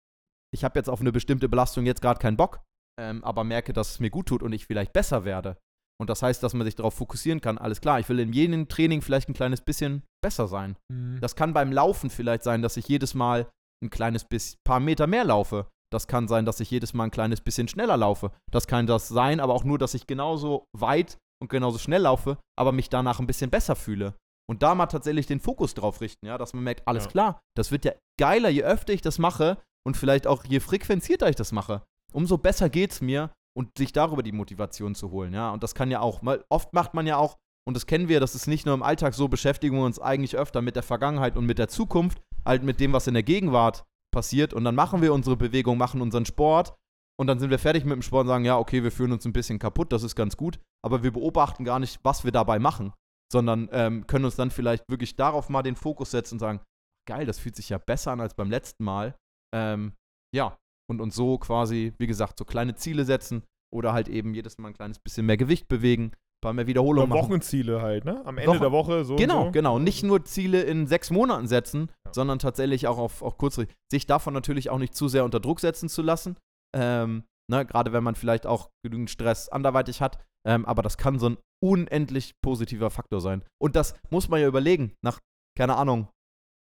ich habe jetzt auf eine bestimmte Belastung jetzt gerade keinen Bock, ähm, aber merke, dass es mir gut tut und ich vielleicht besser werde. Und das heißt, dass man sich darauf fokussieren kann. Alles klar, ich will in jedem Training vielleicht ein kleines bisschen besser sein. Das kann beim Laufen vielleicht sein, dass ich jedes Mal ein kleines bisschen, paar Meter mehr laufe. Das kann sein, dass ich jedes Mal ein kleines bisschen schneller laufe. Das kann das sein, aber auch nur, dass ich genauso weit und genauso schnell laufe, aber mich danach ein bisschen besser fühle. Und da mal tatsächlich den Fokus drauf richten, ja, dass man merkt, alles Ja. klar, das wird ja geiler, je öfter ich das mache und vielleicht auch je frequenzierter ich das mache, umso besser geht's mir und sich darüber die Motivation zu holen, ja. Und das kann ja auch, mal, oft macht man ja auch, und das kennen wir, das ist nicht nur im Alltag so, beschäftigen wir uns eigentlich öfter mit der Vergangenheit und mit der Zukunft, halt mit dem, was in der Gegenwart passiert. Und dann machen wir unsere Bewegung, machen unseren Sport und dann sind wir fertig mit dem Sport und sagen, ja, okay, wir fühlen uns ein bisschen kaputt, das ist ganz gut, aber wir beobachten gar nicht, was wir dabei machen, sondern ähm, können uns dann vielleicht wirklich darauf mal den Fokus setzen und sagen, geil, das fühlt sich ja besser an als beim letzten Mal. Ähm, ja, und uns so quasi, wie gesagt, so kleine Ziele setzen oder halt eben jedes Mal ein kleines bisschen mehr Gewicht bewegen, ein paar mehr Wiederholungen machen. Wochenziele halt, ne? Am Ende Wochen- der Woche so. Genau, und so. genau. Nicht nur Ziele in sechs Monaten setzen, Ja. sondern tatsächlich auch auf, auf kurzfristig. Sich davon natürlich auch nicht zu sehr unter Druck setzen zu lassen. Ähm, ne, Gerade wenn man vielleicht auch genügend Stress anderweitig hat. Ähm, aber das kann so ein unendlich positiver Faktor sein. Und das muss man ja überlegen. Nach, keine Ahnung,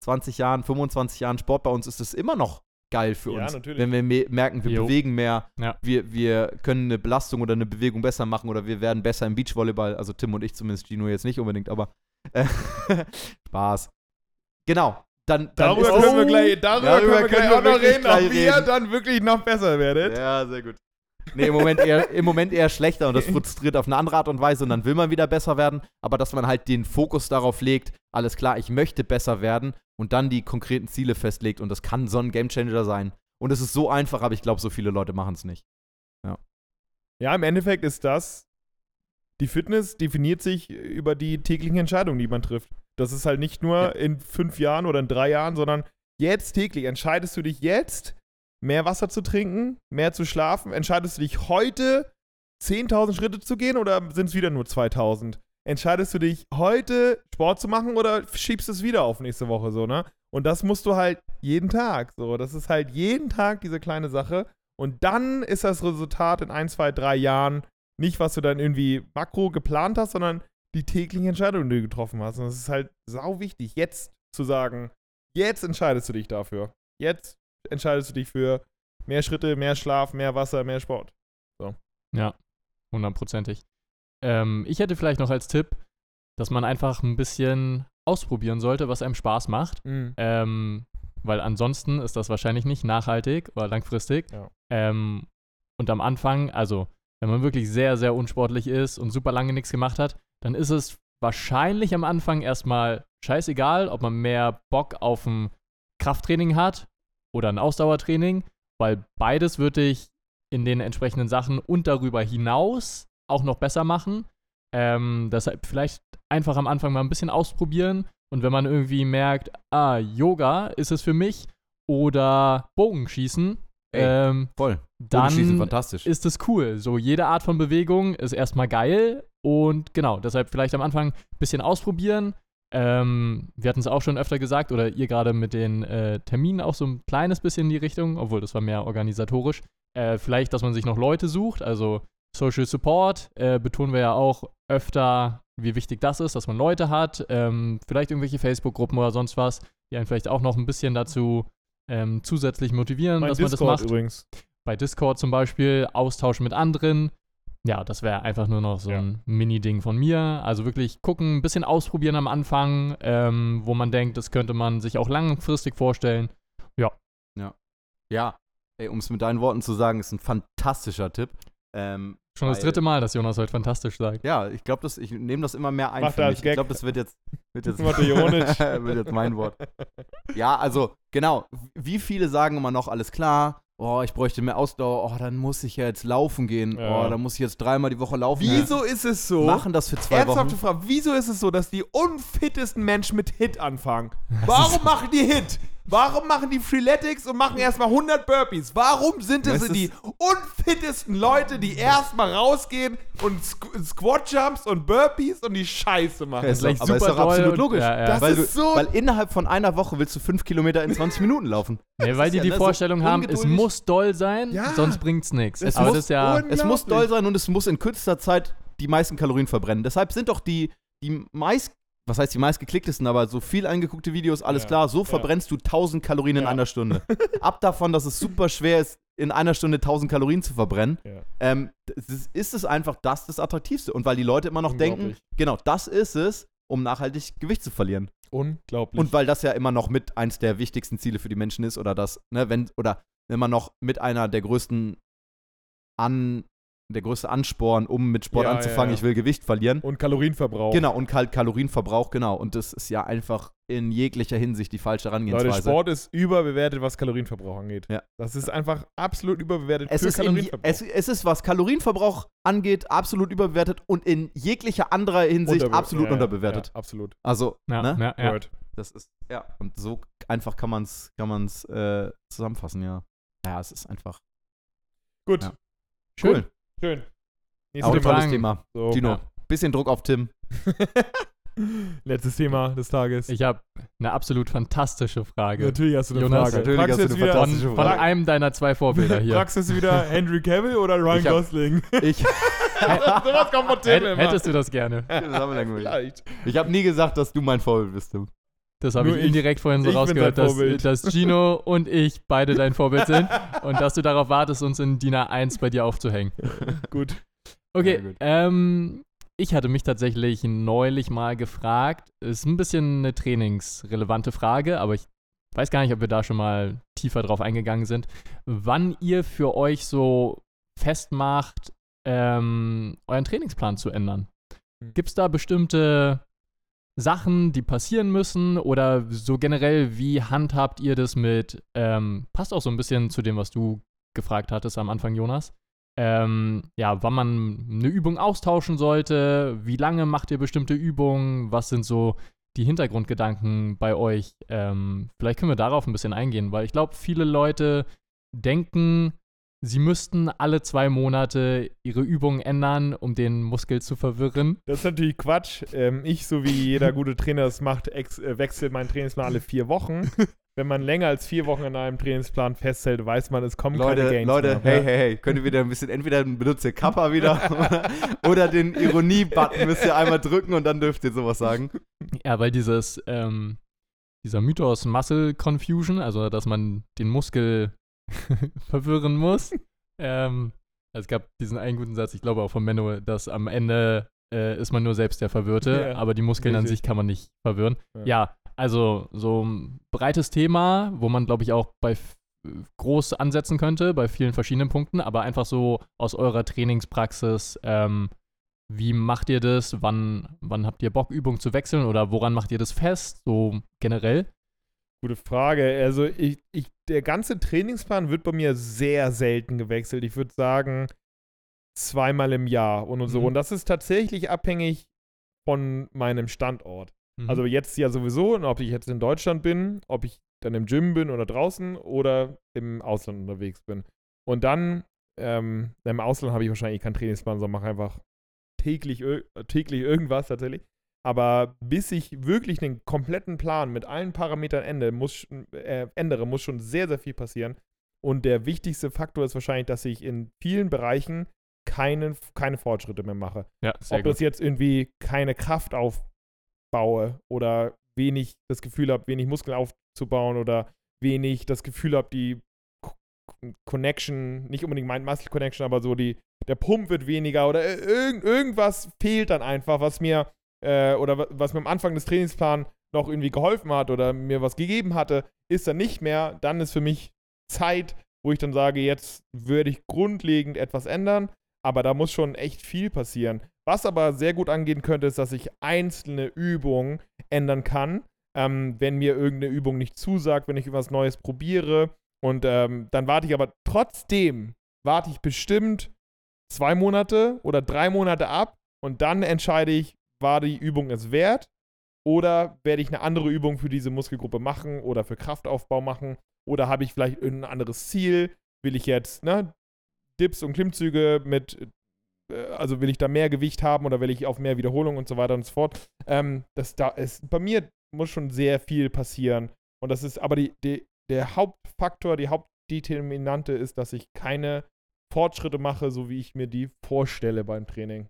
20 Jahren, 25 Jahren Sport bei uns ist es immer noch geil für Ja, uns. natürlich. Wenn wir me merken, wir Jo. bewegen mehr, Ja. wir, wir können eine Belastung oder eine Bewegung besser machen oder wir werden besser im Beachvolleyball. Also Tim und ich zumindest, Gino jetzt nicht unbedingt, aber äh, Spaß. Genau. Dann, dann Darüber ist können wir gleich, darüber Darüber können wir gleich auch noch wirklich reden, ob ihr dann wirklich noch besser werdet. Ja, sehr gut. Nee, im Moment, eher, im Moment eher schlechter und das frustriert auf eine andere Art und Weise und dann will man wieder besser werden, aber dass man halt den Fokus darauf legt, alles klar, ich möchte besser werden und dann die konkreten Ziele festlegt und das kann so ein Gamechanger sein. Und es ist so einfach, aber ich glaube, so viele Leute machen es nicht. Ja, im Endeffekt ist das, die Fitness definiert sich über die täglichen Entscheidungen, die man trifft. Das ist halt nicht nur Ja. in fünf Jahren oder in drei Jahren, sondern jetzt täglich. Entscheidest du dich jetzt, mehr Wasser zu trinken, mehr zu schlafen? Entscheidest du dich heute, 10.000 Schritte zu gehen oder sind es wieder nur 2.000? Entscheidest du dich heute, Sport zu machen oder schiebst es wieder auf nächste Woche so, ne? Und das musst du halt jeden Tag so. Das ist halt jeden Tag diese kleine Sache. Und dann ist das Resultat in ein, zwei, drei Jahren nicht, was du dann irgendwie makro geplant hast, sondern die täglichen Entscheidungen, die du getroffen hast. Und das ist halt sau wichtig, jetzt zu sagen, jetzt entscheidest du dich dafür. Jetzt entscheidest du dich für mehr Schritte, mehr Schlaf, mehr Wasser, mehr Sport. Ja, hundertprozentig. Ähm, ich hätte vielleicht noch als Tipp, dass man einfach ein bisschen ausprobieren sollte, was einem Spaß macht. Ähm, weil ansonsten ist das wahrscheinlich nicht nachhaltig oder langfristig. Ja. Ähm, und am Anfang, also wenn man wirklich sehr, sehr unsportlich ist und super lange nichts gemacht hat, dann ist es wahrscheinlich am Anfang erstmal scheißegal, ob man mehr Bock auf ein Krafttraining hat oder ein Ausdauertraining, weil beides würde ich in den entsprechenden Sachen und darüber hinaus auch noch besser machen. Ähm, deshalb vielleicht einfach am Anfang mal ein bisschen ausprobieren und wenn man irgendwie merkt, ah, Yoga ist es für mich oder Bogenschießen, Ey, ähm, Voll. Bogenschießen, dann fantastisch. ist es cool. So jede Art von Bewegung ist erstmal geil und genau, deshalb vielleicht am Anfang ein bisschen ausprobieren. Ähm, wir hatten es auch schon öfter gesagt oder ihr gerade mit den äh, Terminen auch so ein kleines bisschen in die Richtung, obwohl das war mehr organisatorisch. Äh, vielleicht, dass man sich noch Leute sucht, also Social Support äh, betonen wir ja auch öfter, wie wichtig das ist, dass man Leute hat. Ähm, vielleicht irgendwelche Facebook-Gruppen oder sonst was, die einen vielleicht auch noch ein bisschen dazu ähm, zusätzlich motivieren, Mein dass Discord man das macht übrigens. bei Discord zum Beispiel, Austausch mit anderen. Ja, das wäre einfach nur noch so Ja. ein Mini-Ding von mir. Also wirklich gucken, ein bisschen ausprobieren am Anfang, ähm, wo man denkt, das könnte man sich auch langfristig vorstellen. Ja, ey, um es mit deinen Worten zu sagen, ist ein fantastischer Tipp. Ähm, Schon das dritte Mal, dass Jonas heute fantastisch sagt. ja, ich glaube, ich nehme das immer mehr ein Macht für er mich. als Ich glaube, das wird jetzt, wird jetzt, wird jetzt mein Wort. Ja, also, genau. Wie viele sagen immer noch, alles klar, oh, ich bräuchte mehr Ausdauer, oh, dann muss ich ja jetzt laufen gehen, Ja. oh, dann muss ich jetzt dreimal die Woche laufen. Wieso ist es so? Machen das für zwei Ernsthafte Wochen. Frage, wieso ist es so, dass die unfittesten Menschen mit Hit anfangen? Warum machen die Hit? Warum machen die Freeletics und machen erstmal 100 Burpees? Warum sind es die unfittesten Leute, die erstmal rausgehen und Squ Squat-Jumps und Burpees und die Scheiße machen? Es ist doch, aber ist super doch absolut logisch. ja, ja. Das weil, ist du, so- weil innerhalb von einer Woche willst du fünf Kilometer in 20 Minuten laufen. Nee, weil die ja, die ne, so Vorstellung haben, es muss doll sein, Ja. sonst bringt's nichts. Es Aber muss das ja. Es muss doll sein und es muss in kürzester Zeit die meisten Kalorien verbrennen. Deshalb sind doch die, die meist, was heißt die meistgeklicktesten, aber so viel angeguckte Videos, alles Ja, klar, so ja. verbrennst du 1000 Kalorien in Ja. einer Stunde. Ab davon, dass es super schwer ist, in einer Stunde 1000 Kalorien zu verbrennen, Ja. ähm, ist, ist es einfach das das Attraktivste. Und weil die Leute immer noch denken, genau, das ist es, um nachhaltig Gewicht zu verlieren. Unglaublich. Und weil das ja immer noch mit eins der wichtigsten Ziele für die Menschen ist oder das, ne, wenn, oder immer noch mit einer der größten an, der größte Ansporn, um mit Sport Ja, ja, anzufangen, ja. ich will Gewicht verlieren. Und Kalorienverbrauch. Genau, und Kal Kalorienverbrauch, genau. Und das ist ja einfach in jeglicher Hinsicht die falsche Leute, Herangehensweise. Sport ist überbewertet, was Kalorienverbrauch angeht. Ja. Das ist einfach absolut überbewertet es für ist, in, Kalorienverbrauch. es, es ist, was Kalorienverbrauch angeht, absolut überbewertet und in jeglicher anderer Hinsicht Unterbe- absolut ja, ja, unterbewertet. Ja, absolut. Also, Ja, ne? ja, ja. Das ist, ja, und so einfach kann man es kann man's, äh, zusammenfassen, ja. Ja, es ist einfach Gut. Ja. Schön. cool. Schön. Auch Nächstes ein tolles Fragen. Thema. So. Tino, Ja. bisschen Druck auf Tim. Letztes Thema des Tages. Ich habe eine absolut fantastische Frage. Natürlich hast du eine Jonas, Frage. natürlich Fragst hast du eine wieder, Von, fantastische von Frage. einem deiner zwei Vorbilder hier. Fragst du jetzt wieder Henry Cavill oder Ryan Ich hab- Gosling? Ich, Sowas kommt von Tim Hätt, immer. hättest du das gerne? Vielleicht. ich habe nie gesagt, dass du mein Vorbild bist, Tim. Das habe ich ich- indirekt vorhin so rausgehört, dass, dass Gino und ich beide dein Vorbild sind und dass du darauf wartest, uns in DIN A1 bei dir aufzuhängen. Gut. Okay, Ja, gut. ähm, ich hatte mich tatsächlich neulich mal gefragt, ist ein bisschen eine trainingsrelevante Frage, aber ich weiß gar nicht, ob wir da schon mal tiefer drauf eingegangen sind, wann ihr für euch so festmacht, ähm, euren Trainingsplan zu ändern. Hm. Gibt es da bestimmte Sachen, die passieren müssen oder so generell, wie handhabt ihr das mit, ähm, passt auch so ein bisschen zu dem, was du gefragt hattest am Anfang, Jonas. Ähm, ja, wann man eine Übung austauschen sollte, wie lange macht ihr bestimmte Übungen, was sind so die Hintergrundgedanken bei euch? Ähm, vielleicht können wir darauf ein bisschen eingehen, weil ich glaube, viele Leute denken, sie müssten alle zwei Monate ihre Übungen ändern, um den Muskel zu verwirren. Das ist natürlich Quatsch. Ähm, ich, so wie jeder gute Trainer das macht, äh, wechselt meinen Trainingsplan alle vier Wochen. Wenn man länger als vier Wochen in einem Trainingsplan festhält, weiß man, es kommen keine Leute, Gains Leute, mehr. hey, hey, hey, könnt ihr wieder ein bisschen, entweder benutzt ihr Kappa wieder oder den Ironie-Button müsst ihr einmal drücken und dann dürft ihr sowas sagen. Ja, weil dieses, ähm, dieser Mythos Muscle Confusion, also dass man den Muskel verwirren muss. ähm, also es gab diesen einen guten Satz, ich glaube auch von Menno, dass am Ende äh, ist man nur selbst der Verwirrte, Ja, aber die Muskeln an richtig. sich kann man nicht verwirren. Ja. Ja, also so ein breites Thema, wo man, glaube ich, auch bei groß ansetzen könnte, bei vielen verschiedenen Punkten, aber einfach so aus eurer Trainingspraxis, ähm, wie macht ihr das? Wann, wann habt ihr Bock, Übungen zu wechseln oder woran macht ihr das fest? So generell? Gute Frage. Also ich, ich, der ganze Trainingsplan wird bei mir sehr selten gewechselt. Ich würde sagen zweimal im Jahr und so. Mhm. Und das ist tatsächlich abhängig von meinem Standort. Mhm. Also jetzt ja sowieso, und ob ich jetzt in Deutschland bin, ob ich dann im Gym bin oder draußen oder im Ausland unterwegs bin. Und dann, ähm, im Ausland habe ich wahrscheinlich keinen Trainingsplan, sondern mache einfach täglich, täglich irgendwas tatsächlich. Aber bis ich wirklich einen kompletten Plan mit allen Parametern ende, muss, äh, ändere, muss schon sehr, sehr viel passieren. Und der wichtigste Faktor ist wahrscheinlich, dass ich in vielen Bereichen keinen, keine Fortschritte mehr mache. Ja, Ob gut. das jetzt irgendwie keine Kraft aufbaue oder wenig das Gefühl habe, wenig Muskeln aufzubauen oder wenig das Gefühl habe, die Co- Connection, nicht unbedingt Mind Muscle Connection, aber so die, der Pump wird weniger oder irg irgendwas fehlt dann einfach, was mir äh, oder wa- was mir am Anfang des Trainingsplans noch irgendwie geholfen hat oder mir was gegeben hatte, ist dann nicht mehr. Dann ist für mich Zeit, wo ich dann sage, jetzt würde ich grundlegend etwas ändern, aber da muss schon echt viel passieren. Was aber sehr gut angehen könnte, ist, dass ich einzelne Übungen ändern kann, ähm, wenn mir irgendeine Übung nicht zusagt, wenn ich etwas Neues probiere. Und ähm, dann warte ich aber trotzdem, warte ich bestimmt zwei Monate oder drei Monate ab und dann entscheide ich, war die Übung es wert oder werde ich eine andere Übung für diese Muskelgruppe machen oder für Kraftaufbau machen oder habe ich vielleicht irgendein anderes Ziel? Will ich jetzt ne, Dips und Klimmzüge mit, äh, also will ich da mehr Gewicht haben oder will ich auf mehr Wiederholung und so weiter und so fort? Ähm, das da ist, bei mir muss schon sehr viel passieren und das ist aber die, die, der Hauptfaktor, die Hauptdeterminante ist, dass ich keine Fortschritte mache, so wie ich mir die vorstelle beim Training.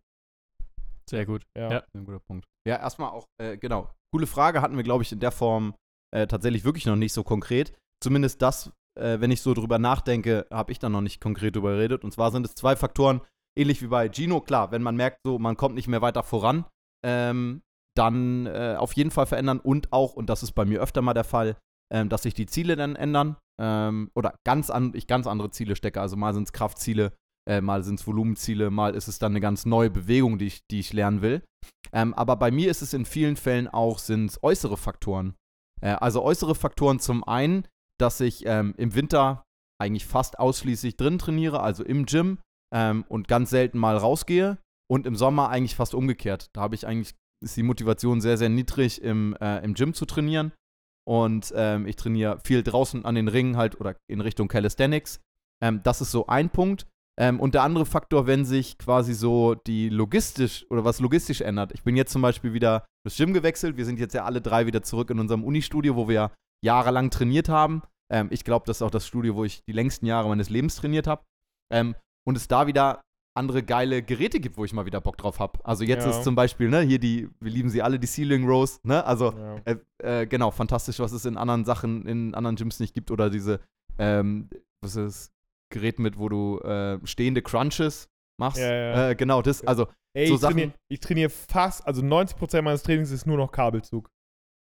Sehr gut. Ja. Ja. Ein guter Punkt. Ja, erstmal auch, äh, genau. Coole Frage hatten wir, glaube ich, in der Form äh, tatsächlich wirklich noch nicht so konkret. Zumindest das, äh, wenn ich so drüber nachdenke, habe ich dann noch nicht konkret drüber geredet. Und zwar sind es zwei Faktoren, ähnlich wie bei Gino. Klar, wenn man merkt, so man kommt nicht mehr weiter voran, ähm, dann äh, auf jeden Fall verändern und auch, und das ist bei mir öfter mal der Fall, ähm, dass sich die Ziele dann ändern ähm, oder ganz an, ich ganz andere Ziele stecke. Also mal sind es Kraftziele, äh, mal sind es Volumenziele, mal ist es dann eine ganz neue Bewegung, die ich, die ich lernen will. Ähm, aber bei mir ist es in vielen Fällen auch, sind äußere Faktoren. Äh, also äußere Faktoren zum einen, dass ich ähm, im Winter eigentlich fast ausschließlich drin trainiere, also im Gym ähm, und ganz selten mal rausgehe und im Sommer eigentlich fast umgekehrt. Da habe ich eigentlich, ist die Motivation sehr, sehr niedrig im, äh, im Gym zu trainieren und ähm, ich trainiere viel draußen an den Ringen halt oder in Richtung Calisthenics. Ähm, das ist so ein Punkt. Ähm, und der andere Faktor, wenn sich quasi so die logistisch oder was logistisch ändert. Ich bin jetzt zum Beispiel wieder das Gym gewechselt. Wir sind jetzt ja alle drei wieder zurück in unserem Unistudio, wo wir ja jahrelang trainiert haben. Ähm, ich glaube, das ist auch das Studio, wo ich die längsten Jahre meines Lebens trainiert habe. Ähm, und es da wieder andere geile Geräte gibt, wo ich mal wieder Bock drauf habe. Also jetzt Ja. ist zum Beispiel, ne, hier die, wir lieben sie alle, die Ceiling Rows, ne? Also Ja. äh, äh, genau, fantastisch, was es in anderen Sachen, in anderen Gyms nicht gibt. Oder diese, ähm, was ist das Gerät mit, wo du äh, stehende Crunches machst. Ja, ja. Äh, genau, das, also, Ey, so ich, Sachen- trainiere, ich trainiere fast, also 90% meines Trainings ist nur noch Kabelzug.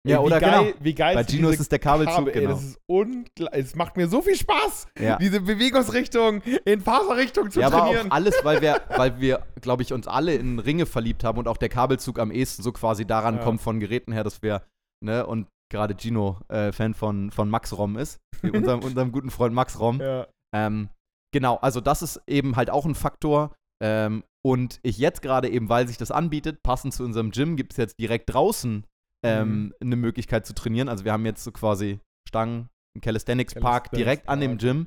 Ja, Ey, wie oder geil, genau. Wie geil bei Gino ist es der Kabelzug, Kabel, ey, genau. das ist unglaublich. Es macht mir so viel Spaß, Ja. diese Bewegungsrichtung in Faserrichtung zu ja, aber trainieren. auch alles, weil wir, weil wir, glaube ich, uns alle in Ringe verliebt haben und auch der Kabelzug am ehesten so quasi daran Ja. kommt von Geräten her, dass wir, ne, und gerade Gino äh, Fan von, von Max Rom ist, unserem, unserem guten Freund Max Rom. ja. Ähm, genau, also das ist eben halt auch ein Faktor. Ähm, und ich jetzt gerade eben, weil sich das anbietet, passend zu unserem Gym, gibt es jetzt direkt draußen ähm, Mhm. eine Möglichkeit zu trainieren. Also wir haben jetzt so quasi Stangen, einen Calisthenics Park Calisthenics direkt an dem Park. Gym.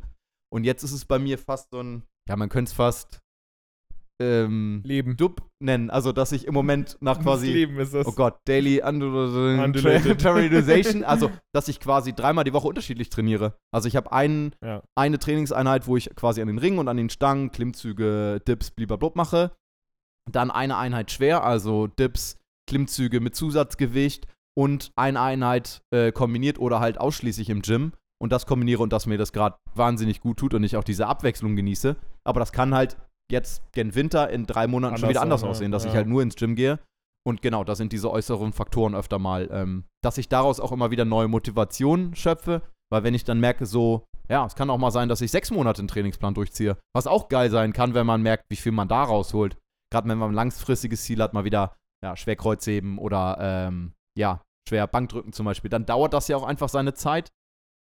Und jetzt ist es bei mir fast so ein, ja, man könnte es fast ähm, Leben. Dub nennen. Also, dass ich im Moment nach Das quasi Leben ist das. Oh Gott, Daily Undulated. Periodization. also, dass ich quasi dreimal die Woche unterschiedlich trainiere. Also, ich habe einen, Ja. eine Trainingseinheit, wo ich quasi an den Ringen und an den Stangen Klimmzüge, Dips, blablabla mache. Dann eine Einheit schwer, also Dips, Klimmzüge mit Zusatzgewicht und eine Einheit äh, kombiniert oder halt ausschließlich im Gym. Und das kombiniere und dass mir das gerade wahnsinnig gut tut und ich auch diese Abwechslung genieße. Aber das kann halt jetzt gen Winter in drei Monaten schon Anders wieder anders sein, aussehen, dass ich halt nur ins Gym gehe. Und genau, da sind diese äußeren Faktoren öfter mal, ähm, dass ich daraus auch immer wieder neue Motivationen schöpfe, weil wenn ich dann merke, so, ja, es kann auch mal sein, dass ich sechs Monate einen Trainingsplan durchziehe, was auch geil sein kann, wenn man merkt, wie viel man da rausholt. Gerade wenn man ein langfristiges Ziel hat, mal wieder, ja, schwer Kreuzheben oder, ähm, ja, schwer Bankdrücken zum Beispiel, dann dauert das ja auch einfach seine Zeit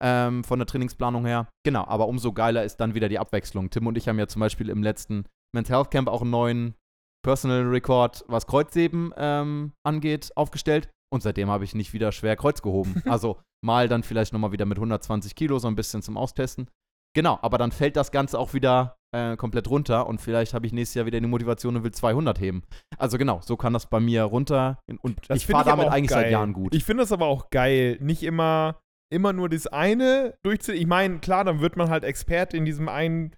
ähm, von der Trainingsplanung her. Genau, aber umso geiler ist dann wieder die Abwechslung. Tim und ich haben ja zum Beispiel im letzten Men's Health Camp auch einen neuen Personal Record, was Kreuzheben ähm, angeht, aufgestellt. Und seitdem habe ich nicht wieder schwer Kreuz gehoben. Also mal dann vielleicht nochmal wieder mit 120 Kilo so ein bisschen zum Austesten. Genau, aber dann fällt das Ganze auch wieder äh, komplett runter und vielleicht habe ich nächstes Jahr wieder die Motivation und will 200 heben. Also genau, so kann das bei mir runter und Das ich fahre damit eigentlich geil. seit Jahren gut. Ich finde das aber auch geil, nicht immer, immer nur das eine durchzuziehen. Ich meine, klar, dann wird man halt Experte in diesem einen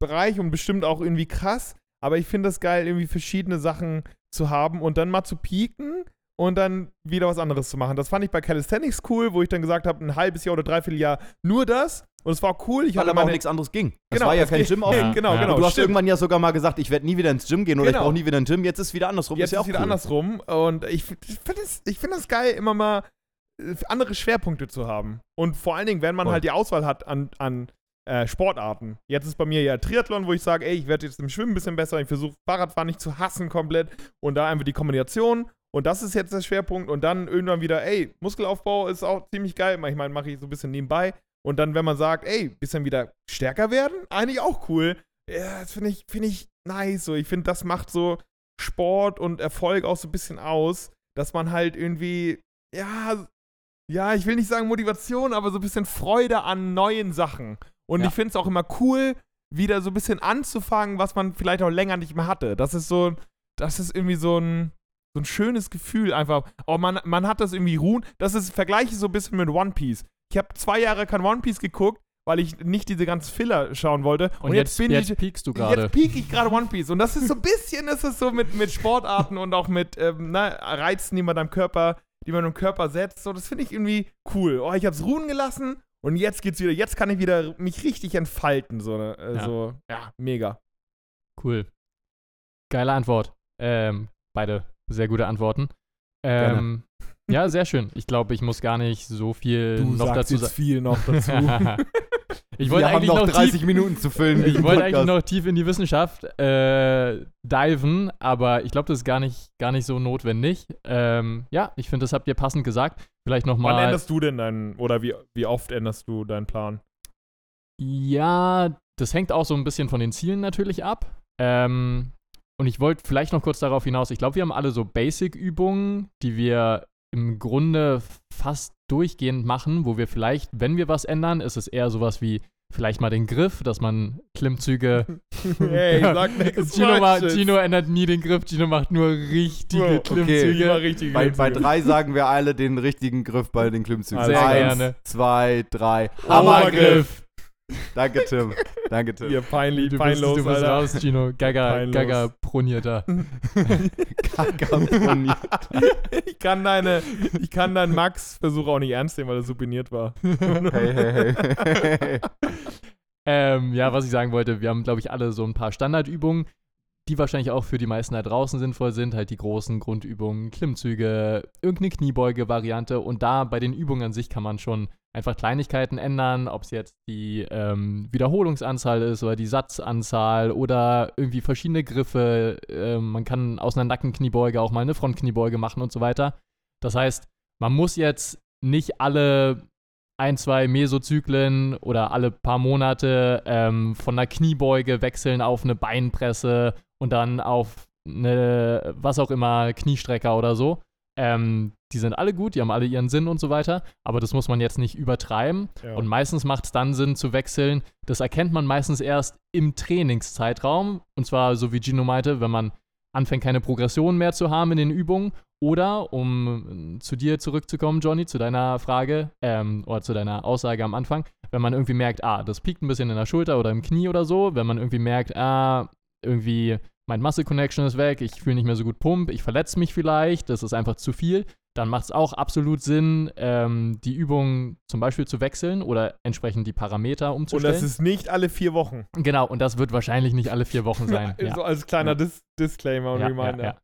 Bereich und bestimmt auch irgendwie krass, aber ich finde das geil, irgendwie verschiedene Sachen zu haben und dann mal zu pieken und dann wieder was anderes zu machen. Das fand ich bei Calisthenics cool, wo ich dann gesagt habe, ein halbes Jahr oder dreiviertel Jahr nur das und es war auch cool. Ich weil hatte aber auch nichts anderes ging. Das Genau, war ja es kein Gym auf. Ja. genau, Ja. genau. du hast stimmt. irgendwann ja sogar mal gesagt, ich werde nie wieder ins Gym gehen oder Genau. ich brauche nie wieder ein Gym. Jetzt ist wieder andersrum. Jetzt ist ja auch wieder cool. andersrum. Und ich, ich finde es ich find das geil, immer mal andere Schwerpunkte zu haben. Und vor allen Dingen, wenn man Voll. halt die Auswahl hat an, an äh, Sportarten. Jetzt ist bei mir ja Triathlon, wo ich sage, ey, ich werde jetzt im Schwimmen ein bisschen besser. Ich versuche Fahrradfahren nicht zu hassen komplett. Und da einfach die Kombination. Und das ist jetzt der Schwerpunkt. Und dann irgendwann wieder, ey, Muskelaufbau ist auch ziemlich geil. Ich meine, mache ich so ein bisschen nebenbei. Und dann, wenn man sagt, ey, bisschen wieder stärker werden, eigentlich auch cool. Ja, das finde ich, find ich nice. So. Ich finde, das macht so Sport und Erfolg auch so ein bisschen aus, dass man halt irgendwie, ja, ja, ich will nicht sagen Motivation, aber so ein bisschen Freude an neuen Sachen. Und Ja. ich finde es auch immer cool, wieder so ein bisschen anzufangen, was man vielleicht auch länger nicht mehr hatte. Das ist so, das ist irgendwie so ein, so ein schönes Gefühl einfach. Oh, man, man hat das irgendwie ruhen. Das ist, vergleiche ich so ein bisschen mit One Piece. Ich habe zwei Jahre kein One Piece geguckt, weil ich nicht diese ganzen Filler schauen wollte. Und, jetzt, bin jetzt ich, piekst du gerade. Jetzt pieke ich gerade One Piece. Und das ist so ein bisschen, ist es so mit, mit Sportarten und auch mit ähm, ne, Reizen, die man deinem Körper, die man im Körper setzt. So, das finde ich irgendwie cool. Oh, ich habe es ruhen gelassen und jetzt geht's wieder. Jetzt kann ich wieder mich richtig entfalten. So, ne, äh, Ja. so ja, mega. Cool. Geile Antwort. Ähm, beide sehr gute Antworten. Ähm, ja, sehr schön. Ich glaube, ich muss gar nicht so viel noch dazu sagen. viel noch dazu. ich wollte eigentlich noch noch 30 tief, Minuten zu füllen. ich wollte eigentlich noch tief in die Wissenschaft äh, diven, aber ich glaube, das ist gar nicht, gar nicht so notwendig. Ähm, ja, ich finde, das habt ihr passend gesagt. Vielleicht Wann nochmal. änderst du denn deinen, oder wie, wie oft änderst du deinen Plan? Ja, das hängt auch so ein bisschen von den Zielen natürlich ab. Ähm, und ich wollte vielleicht noch kurz darauf hinaus, ich glaube, wir haben alle so Basic-Übungen, die wir im Grunde fast durchgehend machen, wo wir vielleicht, wenn wir was ändern, ist es eher sowas wie vielleicht mal den Griff, dass man Klimmzüge. hey, sag nichts Gino. Gino ändert nie den Griff, Gino macht nur richtige Bro, okay. Klimmzüge. Immer richtige Bei, bei Klimmzüge. drei sagen wir alle den richtigen Griff bei den Klimmzügen. Sehr Eins, gerne. zwei, drei. Hammergriff. Danke, Tim. Danke, Tim. Ihr peinlich, Du bist, peinlos, du bist raus, Gino. Gaga, Peinlos. Gaga pronierter. Kakaoponiert. ich kann deine, ich kann deinen Max-Versuch auch nicht ernst nehmen, weil er supiniert war. hey, hey, hey. Ähm, ja, was ich sagen wollte, wir haben, glaube ich, alle so ein paar Standardübungen, die wahrscheinlich auch für die meisten da draußen sinnvoll sind. Halt die großen Grundübungen, Klimmzüge, irgendeine Kniebeuge-Variante. Und da bei den Übungen an sich kann man schon einfach Kleinigkeiten ändern, ob es jetzt die ähm, Wiederholungsanzahl ist oder die Satzanzahl oder irgendwie verschiedene Griffe. Ähm, man kann aus einer Nackenkniebeuge auch mal eine Frontkniebeuge machen und so weiter. Das heißt, man muss jetzt nicht alle ein, zwei Mesozyklen oder alle paar Monate ähm, von einer Kniebeuge wechseln auf eine Beinpresse und dann auf eine, was auch immer, Kniestrecker oder so. Ähm, die sind alle gut, die haben alle ihren Sinn und so weiter, aber das muss man jetzt nicht übertreiben. Ja. Und meistens macht es dann Sinn zu wechseln. Das erkennt man meistens erst im Trainingszeitraum. Und zwar, so wie Gino meinte, wenn man anfängt, keine Progression mehr zu haben in den Übungen. Oder, um äh, zu dir zurückzukommen, Johnny, zu deiner Frage ähm, oder zu deiner Aussage am Anfang, wenn man irgendwie merkt, ah, das piekt ein bisschen in der Schulter oder im Knie oder so, wenn man irgendwie merkt, ah, irgendwie mein Muscle Connection ist weg, ich fühle nicht mehr so gut Pump, ich verletze mich vielleicht, das ist einfach zu viel, dann macht es auch absolut Sinn, ähm, die Übung zum Beispiel zu wechseln oder entsprechend die Parameter Und umzustellen. das ist nicht alle vier Wochen. genau, und das wird wahrscheinlich nicht alle vier Wochen sein. ja. So als kleiner Dis Disclaimer und Ja, Reminder. ja, ja.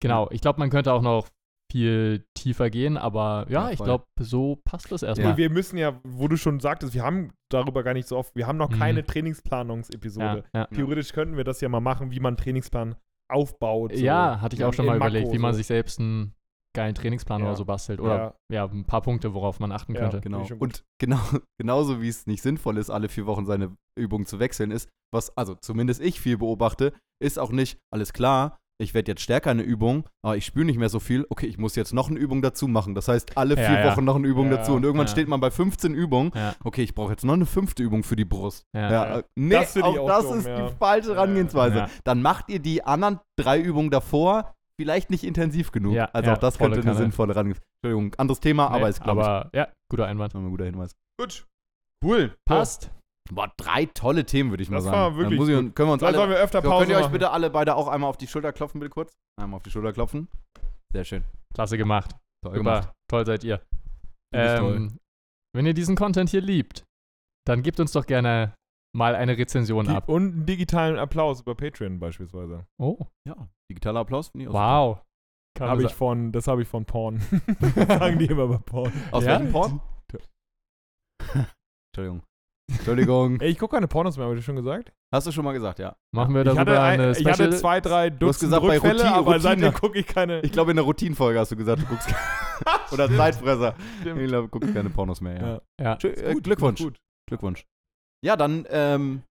Genau, ich glaube, man könnte auch noch viel tiefer gehen, aber ja, Ja, ich glaube, so passt das erstmal. wir müssen ja, wo du schon sagtest, wir haben darüber gar nicht so oft, wir haben noch Mhm. keine Ja, Trainingsplanungsepisode. ja. Theoretisch könnten wir das ja mal machen, wie man einen Trainingsplan aufbaut. so ja, hatte ich auch schon mal Makro überlegt, wie man so. sich selbst einen geilen Trainingsplan Ja. oder so bastelt. Oder ja. ein paar Punkte, worauf man achten Ja. könnte. Genau. Und genau, genauso wie es nicht sinnvoll ist, alle vier Wochen seine Übung zu wechseln, ist, was, also zumindest ich viel beobachte, ist auch nicht, alles klar, ich werde jetzt stärker in der Übung, aber ich spüre nicht mehr so viel. Okay, ich muss jetzt noch eine Übung dazu machen. Das heißt, alle Ja, vier ja. Wochen noch eine Übung Ja, dazu. Und irgendwann steht man bei 15 Übungen. Okay, ich brauche jetzt noch eine fünfte Übung für die Brust. Ja. Nee, Das auch auch das dumm, ist die falsche Herangehensweise. Dann macht ihr die anderen drei Übungen davor vielleicht nicht intensiv genug. Also auch das könnte eine sinnvolle Herangehensweise Entschuldigung, anderes Thema, aber Nee, ist, glaube ich, aber ja, guter Einwand. ein guter Hinweis. Gut. Cool. Passt. Boah, drei tolle Themen, würde ich mal Das sagen. war Dann wirklich muss ich, können wir uns Vielleicht sollen alle, wir öfter Pause könnt ihr euch machen. bitte alle beide auch einmal auf die Schulter klopfen, bitte kurz? Einmal auf die Schulter klopfen. Sehr schön. Klasse gemacht. Toll Super. gemacht. Toll seid ihr. Bist toll. Ähm, wenn ihr diesen Content hier liebt, dann gebt uns doch gerne mal eine Rezension Die- ab. Und einen digitalen Applaus über Patreon beispielsweise. Oh, Ja, digitaler Applaus finde ich auch wow. Man ich von, das habe ich von Porn. Sagen die immer bei Porn. Aus Ja? welchem Porn? Entschuldigung. Entschuldigung. Ey, ich gucke keine Pornos mehr, habe ich schon gesagt? Hast du schon mal gesagt, ja. Machen wir Ich darüber hatte, ein, eine ich hatte Special. zwei, drei hast Dutzend gesagt, bei Rückfälle, Routine- aber seitdem Routine. gucke ich keine. Ich glaube, in der Routinenfolge hast du gesagt, du guckst Oder Zeitfresser. Stimmt. Ich glaube, du guckst keine Pornos mehr, ja. Ja. ja. Äh, Gut, Glückwunsch. Gut. Glückwunsch. Ja, dann ähm,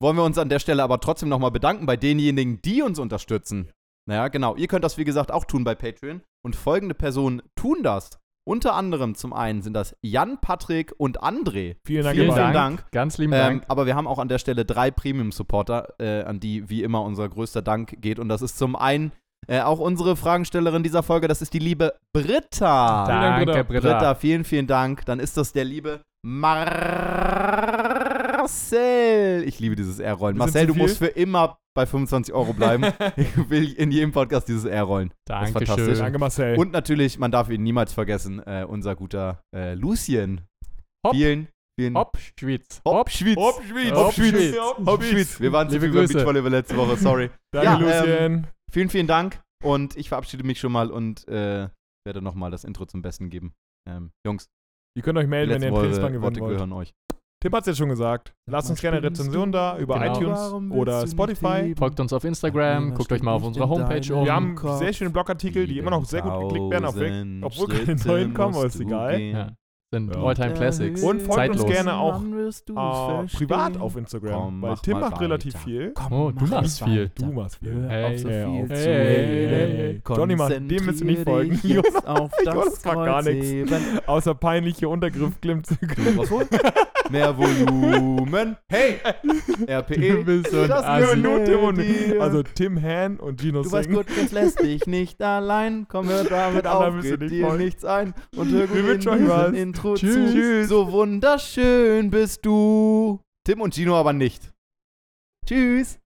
wollen wir uns an der Stelle aber trotzdem nochmal bedanken bei denjenigen, die uns unterstützen. Naja, genau. Ihr könnt das, wie gesagt, auch tun bei Patreon. Und folgende Personen tun das. Unter anderem zum einen sind das Jan, Patrick und André. Vielen Dank. Vielen, beiden. Dank. Ganz lieben Ähm, Dank. aber wir haben auch an der Stelle drei Premium-Supporter, äh, an die wie immer unser größter Dank geht. Und das ist zum einen äh, auch unsere Fragenstellerin dieser Folge, das ist die liebe Britta. Dank, Danke, Britta. Britta. Britta, vielen, vielen Dank. Dann ist das der liebe Marcel. Ich liebe dieses R-Rollen. Marcel, du musst für immer bei 25 Euro bleiben. ich will in jedem Podcast dieses R-Rollen. Das ist fantastisch. Dankeschön. Danke, Marcel. Und natürlich, man darf ihn niemals vergessen, äh, unser guter äh, Lucien. Hopp. Vielen, vielen Hopp, Schwitz. Hopp, Schwitz. Hopp, Schwyz. Hopp, Schwyz. Hopp, Schwitz. Wir waren zu viel Grüße. Beachvolleyball letzte Woche, sorry. Danke, Ja, Lucien. Vielen, vielen Dank. Und ich verabschiede mich schon mal und äh, werde nochmal das Intro zum Besten geben. Ähm, Jungs, Ihr könnt euch melden, wenn ihr Worte, gewinnen Worte wollt. gehören euch. Tim hat es jetzt schon gesagt. Lasst uns gerne eine Rezension da über Genau. iTunes oder Spotify. Folgt uns auf Instagram, guckt euch mal auf unserer Homepage um. Wir haben sehr schöne Blogartikel, die immer noch sehr gut geklickt werden, obwohl keine neuen kommen, aber ist egal. Ja. Sind Ja. Alltime Classics. Und folgt Zeitlos. uns gerne auch äh, privat auf Instagram, Komm, weil mach Tim macht relativ weiter. viel. Oh, du machst viel. Du machst viel. Hey. auf so Hey, viel Hey, hey, hey. Johnny, Mann, dem müsst ihr nicht folgen. jetzt auf Jonas das macht gar nichts. Außer peinliche Untergriffklimmzüge. Was wohl? Mehr Volumen. Hey! RPE. Du bist so ein Das Assi. gehört nur Tim und, dir. also Tim Han und Gino Du weißt gut, jetzt lässt dich nicht allein. Komm, hör damit auf, müsst ihr geht nicht dir nichts ein. Und hör gut in Intro Tschüss. zu. So wunderschön bist du. Tim und Gino aber nicht. Tschüss.